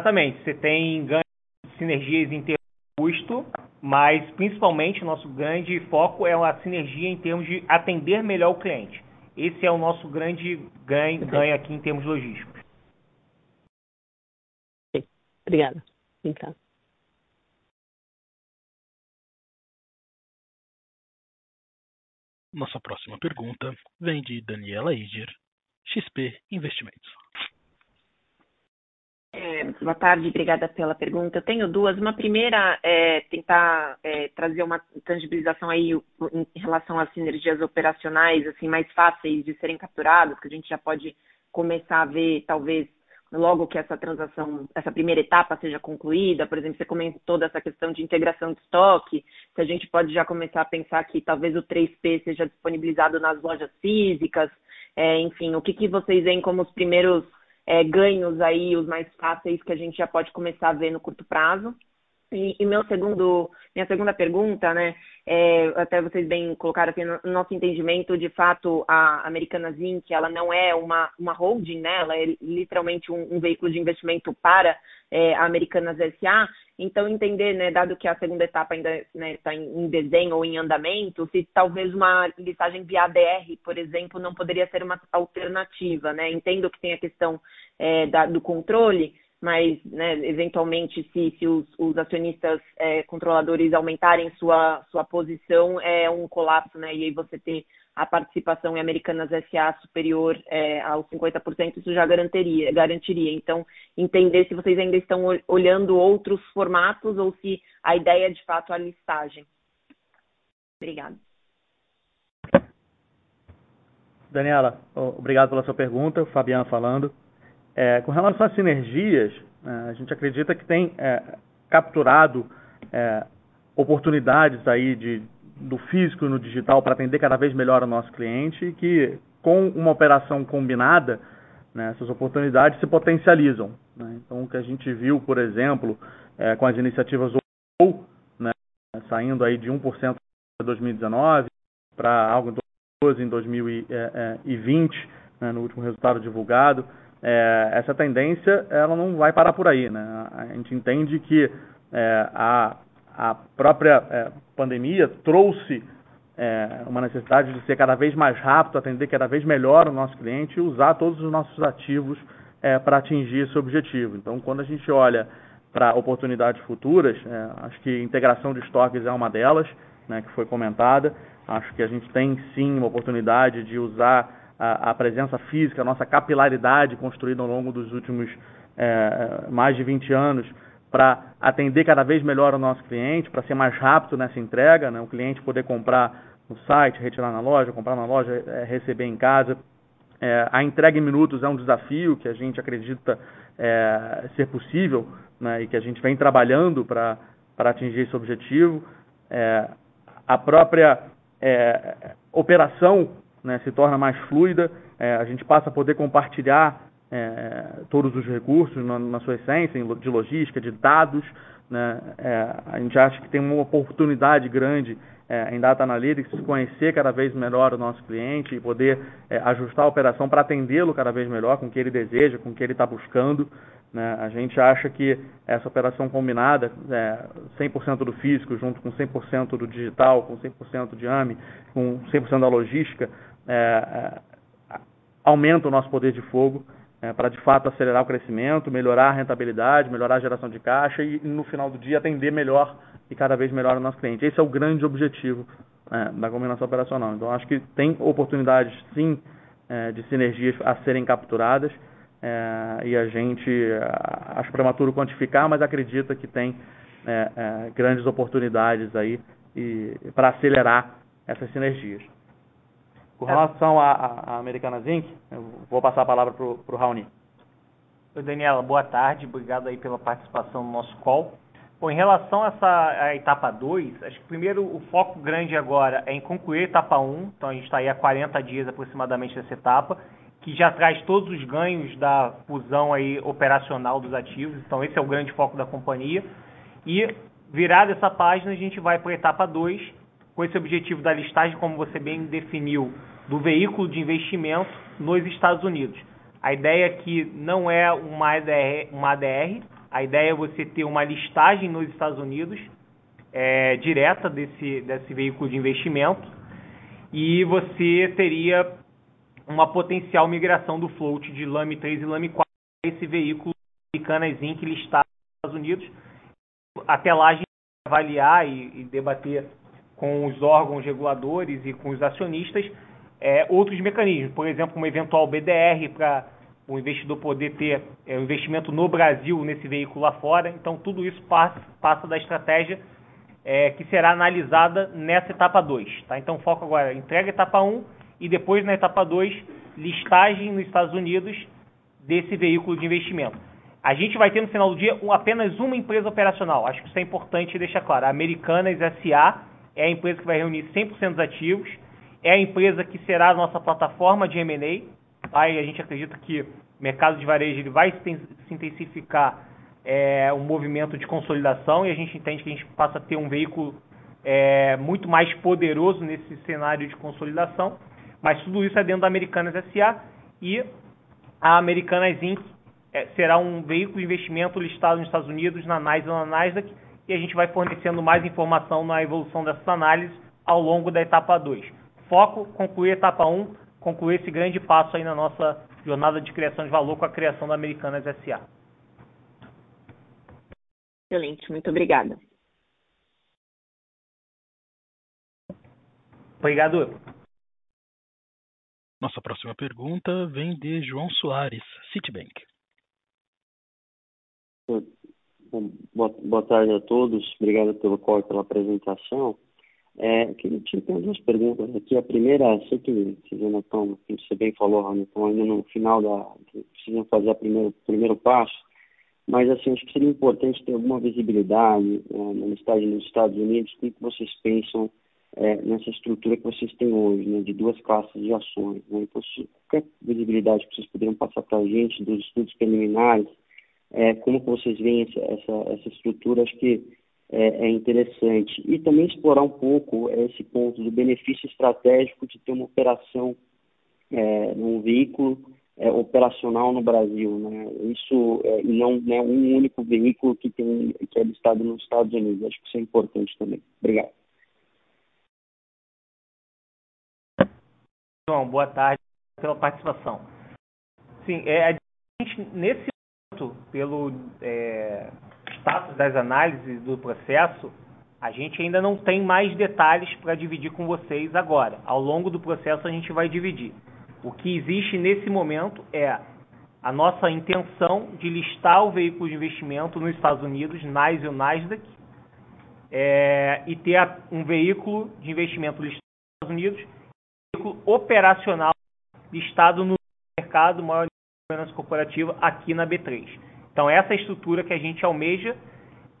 Exatamente. Você tem ganhos de sinergias em termos de custo, mas principalmente nosso grande foco é a sinergia em termos de atender melhor o cliente. Esse é o nosso grande ganho, ganho aqui em termos logísticos. Obrigada. Então. Nossa próxima pergunta vem de Daniela Iger, XP Investimentos. É, boa tarde, obrigada pela pergunta. Eu tenho duas. Uma primeira é tentar é, trazer uma tangibilização aí em relação às sinergias operacionais, assim, mais fáceis de serem capturadas, que a gente já pode começar a ver, talvez, logo que essa transação, essa primeira etapa seja concluída, por exemplo, você comentou dessa questão de integração de estoque, se a gente pode já começar a pensar que talvez o 3P seja disponibilizado nas lojas físicas, é, enfim, o que, que vocês veem como os primeiros é, ganhos aí, os mais fáceis que a gente já pode começar a ver no curto prazo? E, e, meu segundo, minha segunda pergunta, né, é, até vocês bem colocaram aqui no nosso entendimento, de fato, a Americanas Inc., ela não é uma, uma holding, né, ela é literalmente um, um veículo de investimento para é, a Americanas SA, então entender, né, dado que a segunda etapa ainda está né, tá em desenho ou em andamento, se talvez uma listagem via ADR, por exemplo, não poderia ser uma alternativa, né, entendo que tem a questão é, da, do controle, mas né, eventualmente se, se os, os acionistas é, controladores aumentarem sua, sua posição é um colapso, né? E aí você ter a participação em Americanas SA superior é, aos 50%, isso já garantiria, garantiria. Então, entender se vocês ainda estão olhando outros formatos ou se a ideia é de fato a listagem. Obrigada. Daniela, obrigado pela sua pergunta. Fabiano falando. É, com relação às sinergias, é, a gente acredita que tem é, capturado é, oportunidades aí de, do físico no digital para atender cada vez melhor o nosso cliente e que com uma operação combinada, né, essas oportunidades se potencializam. Né? Então, o que a gente viu, por exemplo, é, com as iniciativas ou né, saindo aí de 1% em 2019 para algo em 12 em 2020, né, no último resultado divulgado, é, essa tendência ela não vai parar por aí. Né? A gente entende que é, a, a própria é, pandemia trouxe é, uma necessidade de ser cada vez mais rápido, atender cada vez melhor o nosso cliente e usar todos os nossos ativos é, para atingir esse objetivo. Então, quando a gente olha para oportunidades futuras, é, acho que integração de estoques é uma delas, né, que foi comentada. Acho que a gente tem sim uma oportunidade de usar a, a presença física, a nossa capilaridade construída ao longo dos últimos é, mais de 20 anos para atender cada vez melhor o nosso cliente, para ser mais rápido nessa entrega, né? o cliente poder comprar no site, retirar na loja, comprar na loja, é, receber em casa. É, a entrega em minutos é um desafio que a gente acredita é, ser possível né? e que a gente vem trabalhando para atingir esse objetivo. É, a própria é, operação né, se torna mais fluida, é, a gente passa a poder compartilhar é, todos os recursos na, na, sua essência, de logística, de dados. Né? É, a gente acha que tem uma oportunidade grande é, em Data Analytics conhecer cada vez melhor o nosso cliente e poder é, ajustar a operação para atendê-lo cada vez melhor com o que ele deseja, com o que ele está buscando. Né? A gente acha que essa operação combinada, é, 100% do físico junto com 100% do digital, com 100% de AMI, com 100% da logística, é, é, aumenta o nosso poder de fogo é, para de fato acelerar o crescimento, melhorar a rentabilidade, melhorar a geração de caixa e no final do dia atender melhor e cada vez melhor o nosso cliente. Esse é o grande objetivo é, da combinação operacional. Então acho que tem oportunidades sim é, de sinergias a serem capturadas é, e a gente acho prematuro quantificar, mas acredita que tem é, grandes oportunidades aí para acelerar essas sinergias. Com relação à Americana Zinc, eu vou passar a palavra para o Raoni. Oi, Daniela, boa tarde. Obrigado aí pela participação no nosso call. Bom, em relação a essa etapa 2, acho que primeiro o foco grande agora é em concluir a etapa 1. Um, então a gente está aí há 40 dias aproximadamente dessa etapa, que já traz todos os ganhos da fusão aí operacional dos ativos. Então esse é o grande foco da companhia. E virada essa página, a gente vai para a etapa 2, com esse objetivo da listagem, como você bem definiu, do veículo de investimento nos Estados Unidos. A ideia aqui não é uma ADR, uma ADR a ideia é você ter uma listagem nos Estados Unidos é, direta desse, desse veículo de investimento e você teria uma potencial migração do float de LAME 3 e LAME 4 para esse veículo Americanas Inc. listado nos Estados Unidos. Até lá a gente vai avaliar e, e debater com os órgãos reguladores e com os acionistas é, outros mecanismos, por exemplo, um eventual BDR para o investidor poder ter é, um investimento no Brasil nesse veículo lá fora. Então, tudo isso passa, passa da estratégia é, que será analisada nessa etapa 2. Tá? Então, foco agora entrega etapa 1 um, e depois na etapa 2, listagem nos Estados Unidos desse veículo de investimento. A gente vai ter no final do dia apenas uma empresa operacional. Acho que isso é importante deixar claro. A Americanas SA é a empresa que vai reunir 100% dos ativos, é a empresa que será a nossa plataforma de M&A, tá? e a gente acredita que o mercado de varejo ele vai se intensificar é, um movimento de consolidação e a gente entende que a gente passa a ter um veículo é, muito mais poderoso nesse cenário de consolidação, mas tudo isso é dentro da Americanas SA e a Americanas Inc. É, será um veículo de investimento listado nos Estados Unidos, na NYSE na Nasdaq, e a gente vai fornecendo mais informação na evolução dessas análises ao longo da etapa 2. Foco, concluir a etapa 1, um, concluir esse grande passo aí na nossa jornada de criação de valor com a criação da Americanas SA. Excelente, muito obrigada. Obrigado. Nossa próxima pergunta vem de João Soares, Citibank. Boa, boa tarde a todos. Obrigado pelo call pela apresentação. É, queria te fazer duas perguntas aqui. A primeira, sei que como você bem falou, estão ainda no final da. precisam fazer o primeiro, primeiro passo, mas assim, acho que seria importante ter alguma visibilidade é, na listagem nos Estados Unidos. O que vocês pensam é, nessa estrutura que vocês têm hoje, né, de duas classes de ações? Né? Então, se qualquer visibilidade que vocês poderiam passar para a gente dos estudos preliminares é, como vocês veem essa, essa, estrutura, acho que é, é, interessante. E também explorar um pouco esse ponto do benefício estratégico de ter uma operação é, num veículo é, operacional no Brasil, né? Isso é, não né, um único veículo que tem que é listado nos Estados Unidos. Acho que isso é importante também. Obrigado. João, boa tarde pela participação. Sim, é, a gente, nesse pelo é, status das análises do processo, a gente ainda não tem mais detalhes para dividir com vocês agora. Ao longo do processo a gente vai dividir. O que existe nesse momento é a nossa intenção de listar o veículo de investimento nos Estados Unidos, NYSE e o Nasdaq, é, e ter um veículo de investimento listado nos Estados Unidos, um veículo operacional listado no mercado maior governança corporativa aqui na B3. Então essa é a estrutura que a gente almeja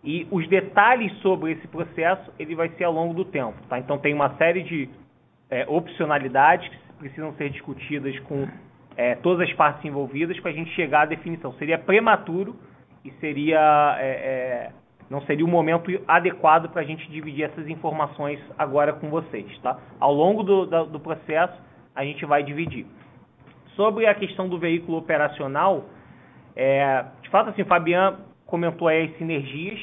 e os detalhes sobre esse processo ele vai ser ao longo do tempo. Tá? Então tem uma série de é, opcionalidades que precisam ser discutidas com é, todas as partes envolvidas para a gente chegar à definição. Seria prematuro e seria é, é, não seria o momento adequado para a gente dividir essas informações agora com vocês, tá? Ao longo do, do, do processo a gente vai dividir. Sobre a questão do veículo operacional, é, de fato, assim, o Fabian comentou aí as sinergias,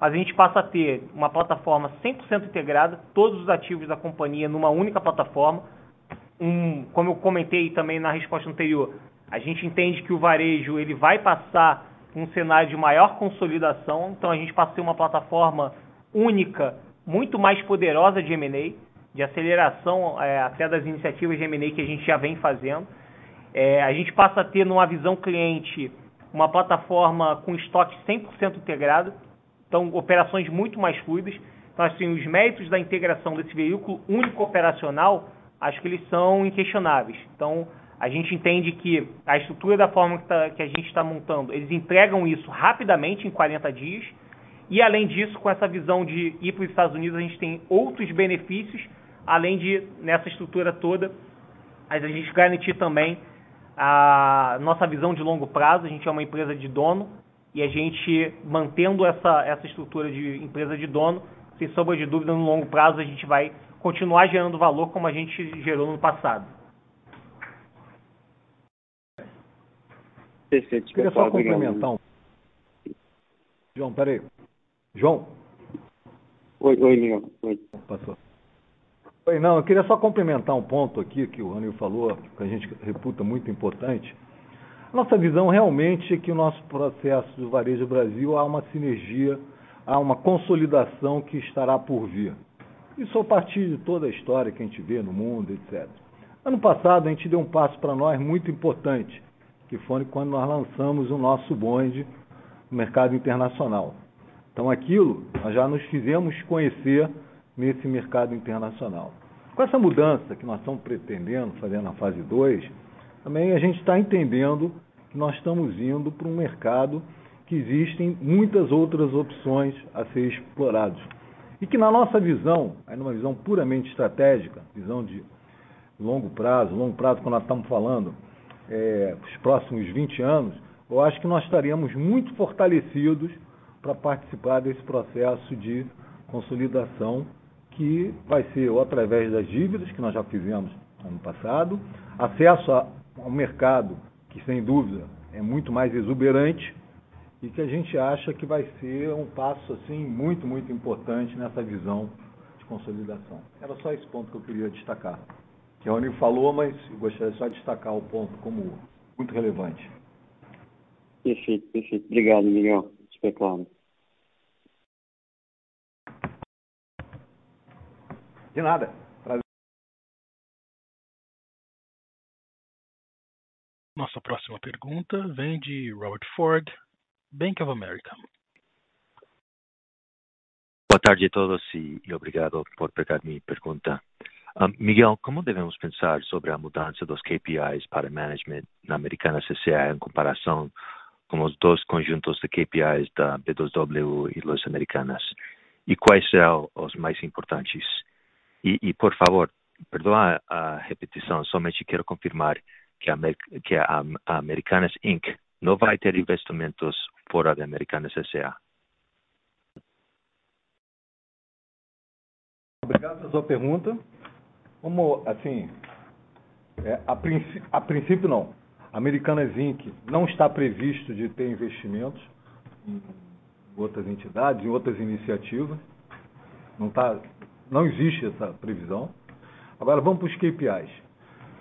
mas a gente passa a ter uma plataforma 100% integrada, todos os ativos da companhia numa única plataforma. Um, como eu comentei também na resposta anterior, a gente entende que o varejo ele vai passar um cenário de maior consolidação, então a gente passa a ter uma plataforma única, muito mais poderosa de M&A, de aceleração é, até das iniciativas de M&A que a gente já vem fazendo. É, a gente passa a ter numa visão cliente uma plataforma com estoque 100% integrado, então operações muito mais fluidas. Então, assim, os méritos da integração desse veículo único operacional, acho que eles são inquestionáveis. Então, a gente entende que a estrutura da forma que, tá, que a gente está montando, eles entregam isso rapidamente, em 40 dias, e além disso, com essa visão de ir para os Estados Unidos, a gente tem outros benefícios, além de, nessa estrutura toda, a gente garantir também a nossa visão de longo prazo. A gente é uma empresa de dono e a gente, mantendo essa, essa estrutura de empresa de dono, sem sombra de dúvida, no longo prazo a gente vai continuar gerando valor como a gente gerou no passado. Perfeito. Queria só complementar um. João, peraí. João. Oi, oi, Miguel. Oi. Passou. Não, eu queria só complementar um ponto aqui que o Ranil falou, que a gente reputa muito importante. Nossa visão realmente é que o nosso processo do Varejo Brasil há uma sinergia, há uma consolidação que estará por vir. Isso a partir de toda a história que a gente vê no mundo, etc. Ano passado a gente deu um passo para nós muito importante, que foi quando nós lançamos o nosso bonde no mercado internacional. Então aquilo nós já nos fizemos conhecer nesse mercado internacional. Com essa mudança que nós estamos pretendendo fazer na fase 2, também a gente está entendendo que nós estamos indo para um mercado que existem muitas outras opções a ser explorados. E que na nossa visão, aí numa visão puramente estratégica, visão de longo prazo, longo prazo quando nós estamos falando é, os próximos 20 anos, eu acho que nós estaríamos muito fortalecidos para participar desse processo de consolidação que vai ser ou através das dívidas, que nós já fizemos ano passado, acesso ao mercado, que sem dúvida é muito mais exuberante, e que a gente acha que vai ser um passo assim muito, muito importante nessa visão de consolidação. Era só esse ponto que eu queria destacar. Que a Rony falou, mas eu gostaria só de destacar o ponto como muito relevante. Perfeito, perfeito. Obrigado, Miguel. Espetáculo. De nada. Prazer. Nossa próxima pergunta vem de Robert Ford, Bank of America. Boa tarde a todos e, obrigado por pegar minha pergunta. Um, Miguel, como devemos pensar sobre a mudança dos KPIs para management na Americana CCA em comparação com os dois conjuntos de KPIs da B2W e Los Americanas? E quais serão os mais importantes? E, e por favor, perdoa a repetição, somente quero confirmar que a, que a, a Americanas Inc. não vai ter investimentos fora da Americanas S.A. Obrigado pela sua pergunta. Como, assim, é, a, princípio, a princípio não. Americanas Inc. não está previsto de ter investimentos em outras entidades, em outras iniciativas. Não está não existe essa previsão. Agora vamos para os KPIs.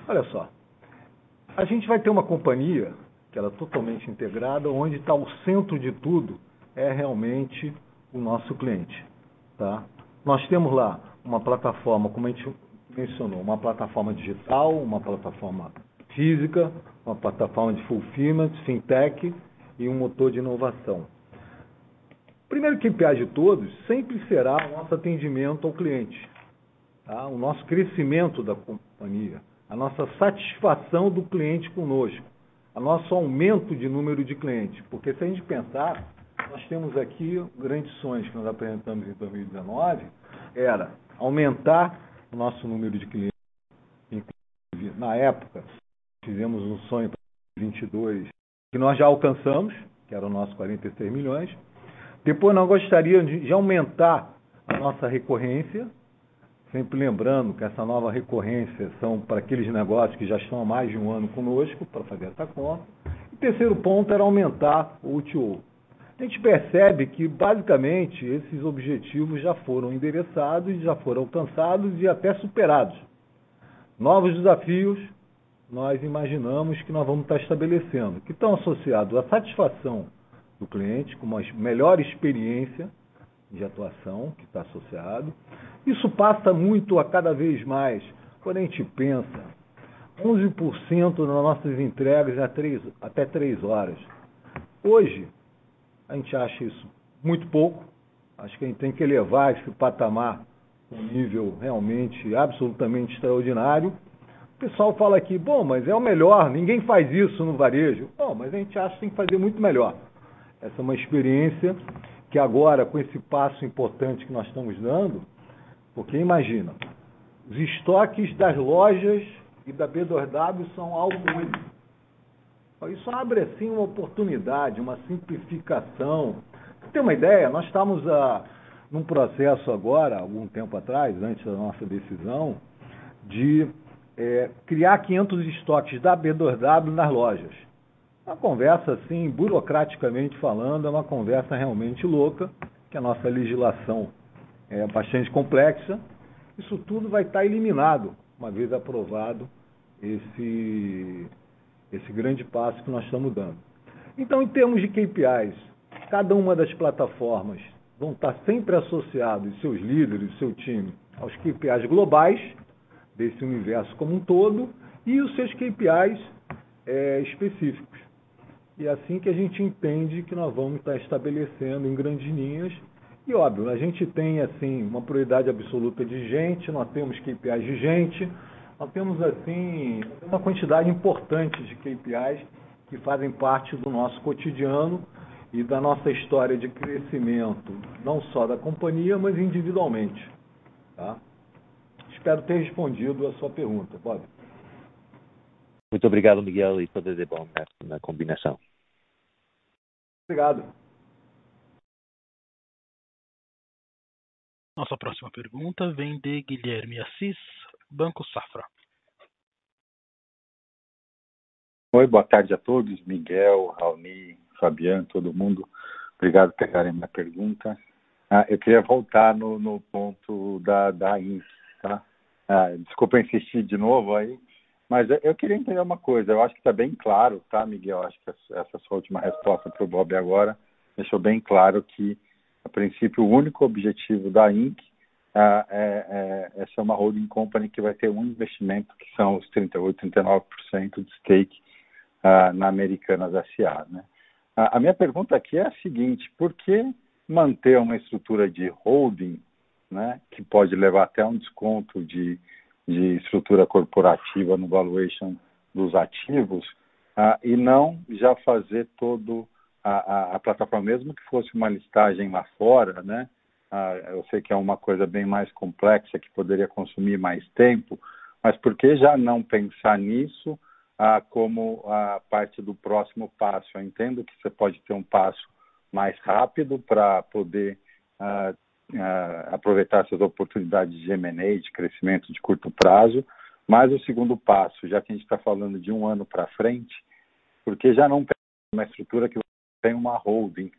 Olha só. A gente vai ter uma companhia que ela é totalmente integrada, onde está o centro de tudo é realmente o nosso cliente. Tá? Nós temos lá uma plataforma, como a gente mencionou, uma plataforma digital, uma plataforma física, uma plataforma de fulfillment, fintech e um motor de inovação. Primeiro KPI de todos sempre será o nosso atendimento ao cliente, tá? o nosso crescimento da companhia, a nossa satisfação do cliente conosco, o nosso aumento de número de clientes. Porque se a gente pensar, nós temos aqui grandes sonhos que nós apresentamos em 2019, era aumentar o nosso número de clientes, inclusive na época, fizemos um sonho para 2022 que nós já alcançamos, que era o nosso 46 milhões. Depois nós gostaríamos de, aumentar a nossa recorrência, sempre lembrando que essa nova recorrência são para aqueles negócios que já estão há mais de um ano conosco para fazer essa conta. E terceiro ponto era aumentar o UTO. A gente percebe que, basicamente, esses objetivos já foram endereçados, já foram alcançados e até superados. Novos desafios nós imaginamos que nós vamos estar estabelecendo, que estão associados à satisfação do cliente, com uma melhor experiência de atuação que está associado. Isso passa muito a cada vez mais, quando a gente pensa, 11% das nossas entregas até 3 horas. Hoje, a gente acha isso muito pouco. Acho que a gente tem que elevar esse patamar um nível realmente absolutamente extraordinário. O pessoal fala aqui, bom, mas é o melhor, ninguém faz isso no varejo. Bom, mas a gente acha que tem que fazer muito melhor. Essa é uma experiência que agora, com esse passo importante que nós estamos dando, porque imagina, os estoques das lojas e da B2W são algo único. Isso abre assim uma oportunidade, uma simplificação. Você tem uma ideia? Nós estamos a, ah, num processo agora, algum tempo atrás, antes da nossa decisão, de é, criar 500 estoques da B2W nas lojas. Uma conversa assim, burocraticamente falando, é uma conversa realmente louca, que a nossa legislação é bastante complexa. Isso tudo vai estar eliminado, uma vez aprovado esse esse grande passo que nós estamos dando. Então, em termos de KPIs, cada uma das plataformas vão estar sempre associados, seus líderes, seu time, aos KPIs globais desse universo como um todo e os seus KPIs é, específicos. E é assim que a gente entende que nós vamos estar estabelecendo em grandes linhas. E óbvio, a gente tem assim uma prioridade absoluta de gente, nós temos KPIs de gente, nós temos, assim, uma quantidade importante de KPIs que fazem parte do nosso cotidiano e da nossa história de crescimento, não só da companhia, mas individualmente. Tá? Espero ter respondido a sua pergunta, Bob. Muito obrigado, Miguel, e tudo de bom na, na combinação. Obrigado. Nossa próxima pergunta vem de Guilherme Assis, Banco Safra. Oi, boa tarde a todos, Miguel, Raoni, Fabiano, todo mundo. Obrigado por pegarem minha pergunta. Ah, eu queria voltar no, no ponto da, da INS, tá? Ah, desculpa insistir de novo aí, mas eu queria entender uma coisa. Eu acho que está bem claro, tá, Miguel? Acho que essa sua última resposta para o Bob agora deixou bem claro que, a princípio, o único objetivo da INC ah, é, é, é uma holding company que vai ter um investimento que são os 38, 39% de stake ah, na Americanas SA. Né? A minha pergunta aqui é a seguinte: por que manter uma estrutura de holding, né, que pode levar até um desconto de, de estrutura corporativa no valuation dos ativos, ah, e não já fazer todo a, a, a plataforma, mesmo que fosse uma listagem lá fora, né? Ah, eu sei que é uma coisa bem mais complexa que poderia consumir mais tempo, mas por que já não pensar nisso ah, como a parte do próximo passo? Eu entendo que você pode ter um passo mais rápido para poder ah, aproveitar essas oportunidades de M&A, de crescimento de curto prazo, mas o segundo passo, já que a gente está falando de um ano para frente, porque já não tem uma estrutura que tem uma holding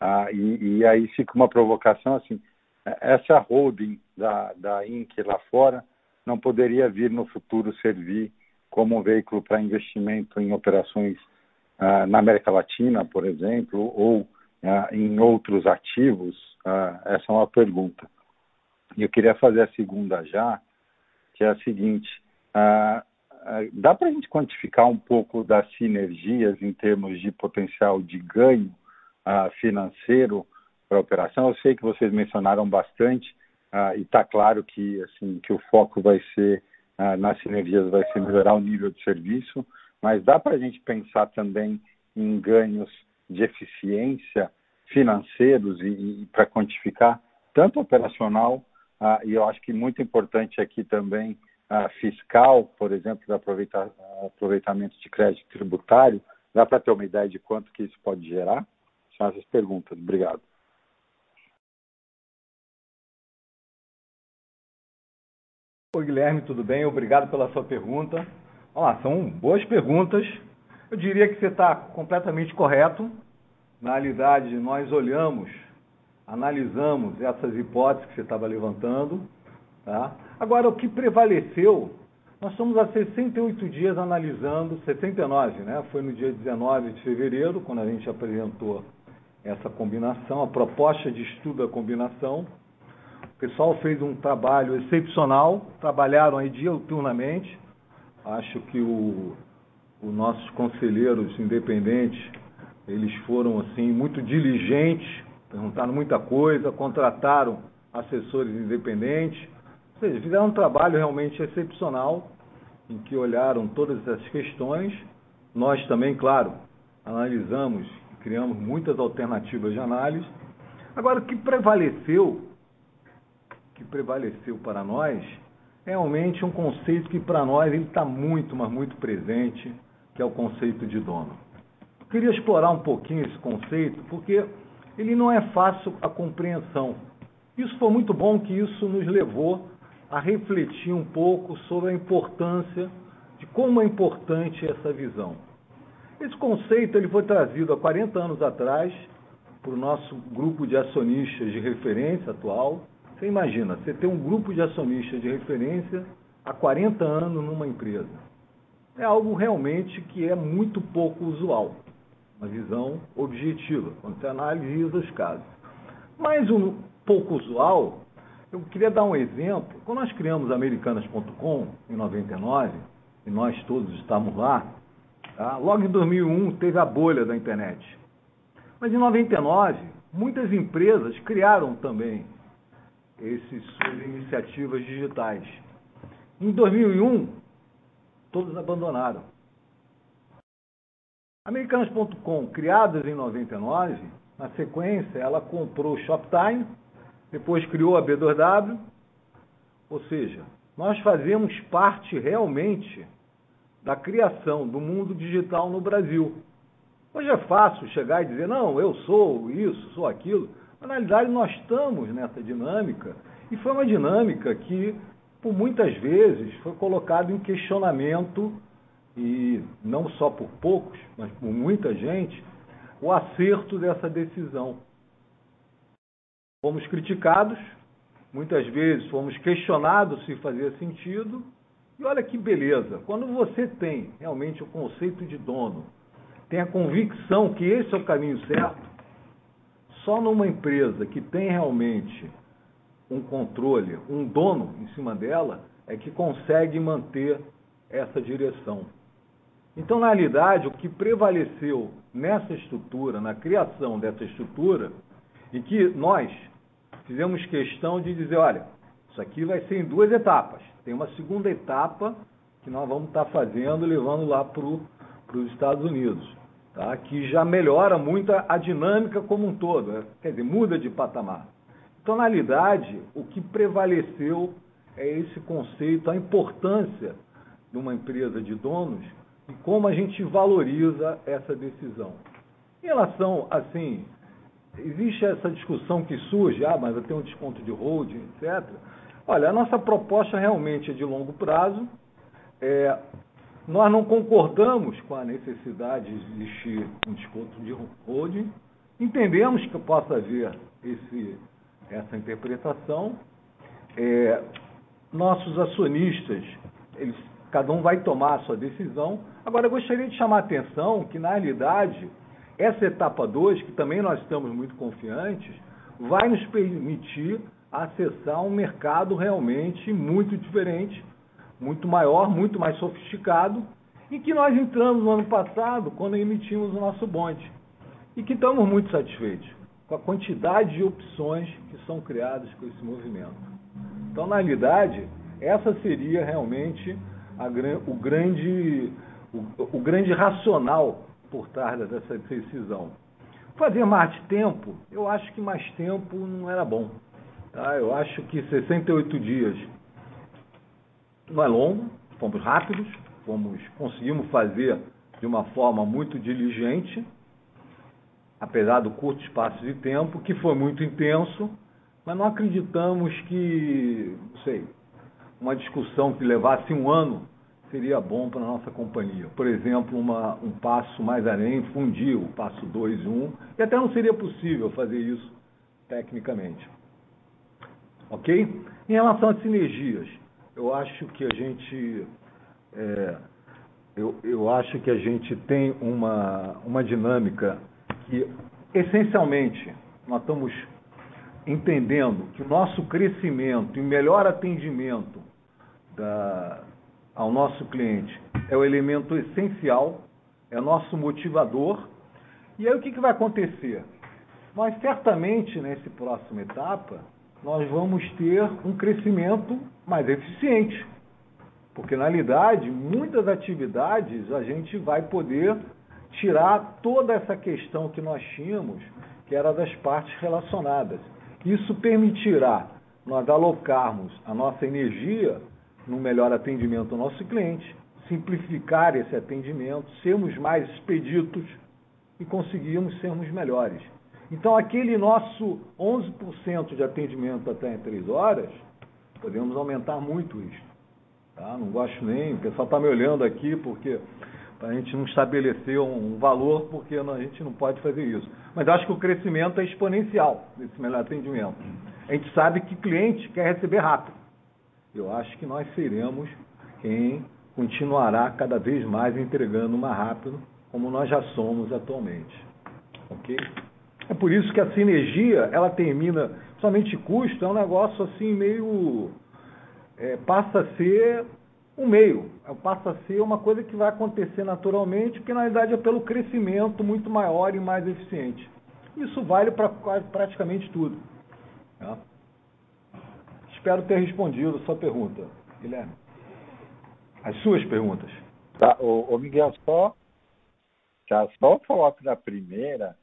ah, e, e, aí fica uma provocação assim, essa holding da, da Inc. lá fora não poderia vir no futuro servir como um veículo para investimento em operações ah, na América Latina, por exemplo, ou ah, em outros ativos? Ah, essa é uma pergunta. E eu queria fazer a segunda já, que é a seguinte: ah, ah, dá para a gente quantificar um pouco das sinergias em termos de potencial de ganho uh, financeiro para a operação. Eu sei que vocês mencionaram bastante uh, e está claro que assim que o foco vai ser uh, nas sinergias, vai ser melhorar o nível de serviço, mas dá para a gente pensar também em ganhos de eficiência financeiros e, e para quantificar tanto operacional e eu acho que muito importante aqui também uh, fiscal, por exemplo, do aproveita, aproveitamento de crédito tributário? Dá para ter uma ideia de quanto que isso pode gerar? São essas perguntas. Obrigado. Oi, Guilherme, tudo bem? Obrigado pela sua pergunta. São boas perguntas. Eu diria que você está completamente correto. Na realidade, nós olhamos, analisamos essas hipóteses que você estava levantando. Tá? Agora, o que prevaleceu, nós estamos há 68 dias analisando, 69, né? Foi no dia 19 de fevereiro, quando a gente apresentou essa combinação, a proposta de estudo da combinação. O pessoal fez um trabalho excepcional, trabalharam aí diuturnamente. Acho que o, os nossos conselheiros independentes, eles foram assim muito diligentes, perguntaram muita coisa, contrataram assessores independentes, ou seja, fizeram um trabalho realmente excepcional em que olharam todas essas questões. Nós também, claro, analisamos criamos muitas alternativas de análise. Agora, o que prevaleceu, que prevaleceu para nós, é realmente um conceito que para nós ele está muito, mas muito presente, que é o conceito de dono. Queria explorar um pouquinho esse conceito, porque ele não é fácil a compreensão. Isso foi muito bom que isso nos levou a refletir um pouco sobre a importância de como é importante essa visão. Esse conceito ele foi trazido há 40 anos atrás para o nosso grupo de acionistas de referência atual. Você imagina, você tem um grupo de acionistas de referência há 40 anos numa empresa. É algo realmente que é muito pouco usual, uma visão objetiva, quando você analisa os casos. Mas um pouco usual eu queria dar um exemplo. Quando nós criamos americanas.com em 99, e nós todos estávamos lá, tá? logo em 2001 teve a bolha da internet. Mas em 99, muitas empresas criaram também essas suas iniciativas digitais. Em 2001, todos abandonaram. Americanas.com, criadas em 99, na sequência ela comprou o Shoptime, depois criou a B2W, ou seja, nós fazemos parte realmente da criação do mundo digital no Brasil. Hoje é fácil chegar e dizer, não, eu sou isso, sou aquilo. Mas, na realidade, nós estamos nessa dinâmica e foi uma dinâmica que, por muitas vezes, foi colocada em questionamento, e não só por poucos, mas por muita gente, o acerto dessa decisão fomos criticados, muitas vezes fomos questionados se fazia sentido. E olha que beleza, quando você tem realmente o conceito de dono, tem a convicção que esse é o caminho certo, só numa empresa que tem realmente um controle, um dono em cima dela, é que consegue manter essa direção. Então, na realidade, o que prevaleceu nessa estrutura, na criação dessa estrutura, e que nós, fizemos questão de dizer, olha, isso aqui vai ser em duas etapas. Tem uma segunda etapa que nós vamos estar fazendo, levando lá para os Estados Unidos, tá? que já melhora muito a, a dinâmica como um todo, né? quer dizer, muda de patamar. Então, na realidade, o que prevaleceu é esse conceito, a importância de uma empresa de donos e como a gente valoriza essa decisão. Em relação, assim, existe essa discussão que surge, ah, mas eu tenho um desconto de holding, etc. Olha, a nossa proposta realmente é de longo prazo. É, nós não concordamos com a necessidade de existir um desconto de holding. Entendemos que possa haver esse, essa interpretação. É, nossos acionistas, eles, cada um vai tomar a sua decisão. Agora, eu gostaria de chamar a atenção que, na realidade, essa etapa 2, que também nós estamos muito confiantes, vai nos permitir acessar um mercado realmente muito diferente, muito maior, muito mais sofisticado, em que nós entramos no ano passado, quando emitimos o nosso bonde, e que estamos muito satisfeitos com a quantidade de opções que são criadas com esse movimento. Então, na realidade, essa seria realmente o, grande, o, o grande racional por trás dessa decisão. Fazer mais tempo, eu acho que mais tempo não era bom. Tá? Eu acho que 68 dias não é longo, fomos rápidos, fomos, conseguimos fazer de uma forma muito diligente, apesar do curto espaço de tempo, que foi muito intenso, mas não acreditamos que, não sei, uma discussão que levasse um ano seria bom para a nossa companhia. Por exemplo, uma, um passo mais além, fundir o passo 2 e 1, um, e até não seria possível fazer isso tecnicamente. Ok? Em relação às sinergias, eu acho que a gente é, eu, eu acho que a gente tem uma, uma dinâmica que, essencialmente, nós estamos entendendo que o nosso crescimento e melhor atendimento da, ao nosso cliente é o elemento essencial, é nosso motivador. E aí o que, que vai acontecer? Nós certamente, nessa próxima etapa, nós vamos ter um crescimento mais eficiente. Porque, na realidade, muitas atividades a gente vai poder tirar toda essa questão que nós tínhamos, que era das partes relacionadas. Isso permitirá nós alocarmos a nossa energia no melhor atendimento ao nosso cliente, simplificar esse atendimento, sermos mais expeditos e conseguirmos sermos melhores. Então, aquele nosso 11% de atendimento até em 3 horas, podemos aumentar muito isso. Tá? Não gosto nem, o pessoal está me olhando aqui porque a gente não estabeleceu um valor, porque a gente não pode fazer isso. Mas acho que o crescimento é exponencial nesse melhor atendimento. A gente sabe que cliente quer receber rápido. Eu acho que nós seremos quem continuará cada vez mais entregando mais rápido, como nós já somos atualmente. Ok? É por isso que a sinergia, ela termina, somente custo, é um negócio assim meio é, passa a ser um meio, é, passa a ser uma coisa que vai acontecer naturalmente, porque na verdade é pelo crescimento muito maior e mais eficiente. Isso vale para praticamente tudo. Tá? Espero ter respondido a sua pergunta, Guilherme. As suas perguntas. Tá, Miguel, só, já, só falar da primeira,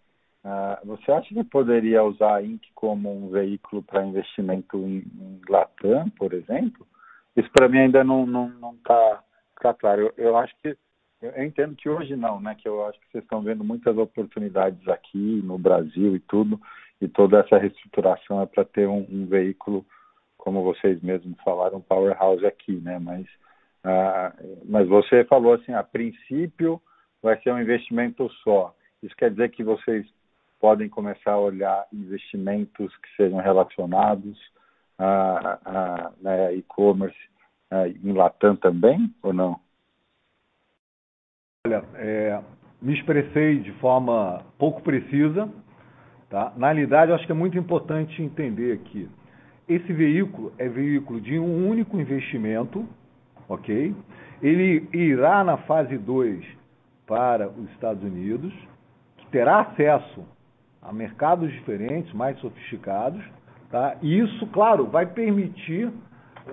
Uh, você acha que poderia usar a Inc. como um veículo para investimento em, em, Latam, por exemplo? Isso para mim ainda não está não, não tá, tá claro. Eu, eu, acho que eu entendo que hoje não, né? Que eu acho que vocês estão vendo muitas oportunidades aqui no Brasil e tudo, e toda essa reestruturação é para ter um, um, veículo, como vocês mesmos falaram, powerhouse aqui, né? Mas, uh, mas você falou assim, a princípio vai ser um investimento só. Isso quer dizer que vocês podem começar a olhar investimentos que sejam relacionados a, a né, e-commerce em Latam também, ou não? Olha, é, me expressei de forma pouco precisa. Tá? Na realidade, eu acho que é muito importante entender aqui. Esse veículo é veículo de um único investimento, ok? Ele irá na fase 2 para os Estados Unidos, que terá acesso a mercados diferentes, mais sofisticados, tá? E isso, claro, vai permitir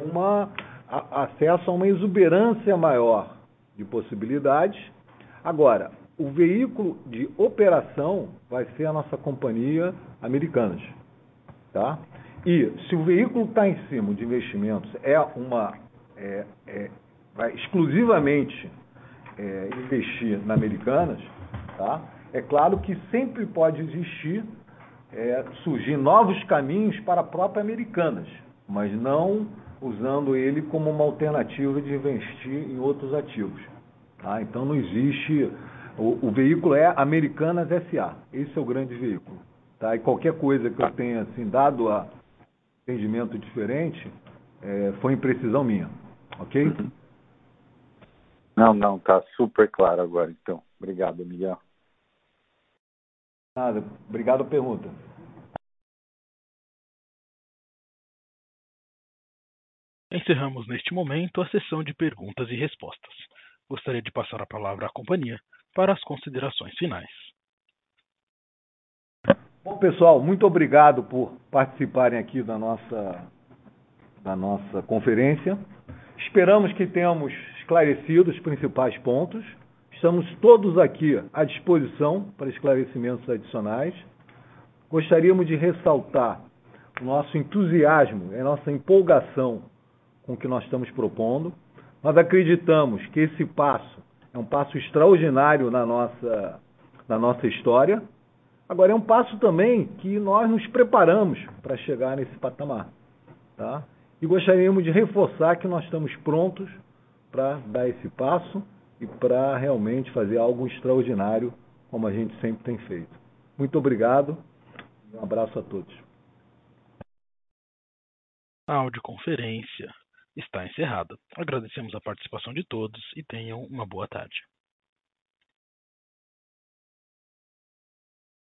uma a, acesso a uma exuberância maior de possibilidades. Agora, o veículo de operação vai ser a nossa companhia Americanas, tá? E se o veículo está em cima de investimentos é uma é, é, vai exclusivamente é, investir na Americanas, tá? É claro que sempre pode existir, é, surgir novos caminhos para a própria Americanas, mas não usando ele como uma alternativa de investir em outros ativos. Tá? Então não existe. O, o, veículo é Americanas SA. Esse é o grande veículo. Tá? E qualquer coisa que eu tenha assim, dado a entendimento diferente é, foi imprecisão minha. Ok? Uhum. Não, não, tá super claro agora, então. Obrigado, Miguel. Nada. Obrigado pela pergunta. Encerramos neste momento a sessão de perguntas e respostas. Gostaria de passar a palavra à companhia para as considerações finais. Bom, pessoal, muito obrigado por participarem aqui da nossa, da nossa conferência. Esperamos que tenhamos esclarecido os principais pontos Estamos todos aqui à disposição para esclarecimentos adicionais. Gostaríamos de ressaltar o nosso entusiasmo, a nossa empolgação com o que nós estamos propondo. Nós acreditamos que esse passo é um passo extraordinário na nossa, na nossa história. Agora, é um passo também que nós nos preparamos para chegar nesse patamar. Tá? E gostaríamos de reforçar que nós estamos prontos para dar esse passo e para realmente fazer algo extraordinário, como a gente sempre tem feito. Muito obrigado. Um abraço a todos. A audioconferência está encerrada. Agradecemos a participação de todos e tenham uma boa tarde.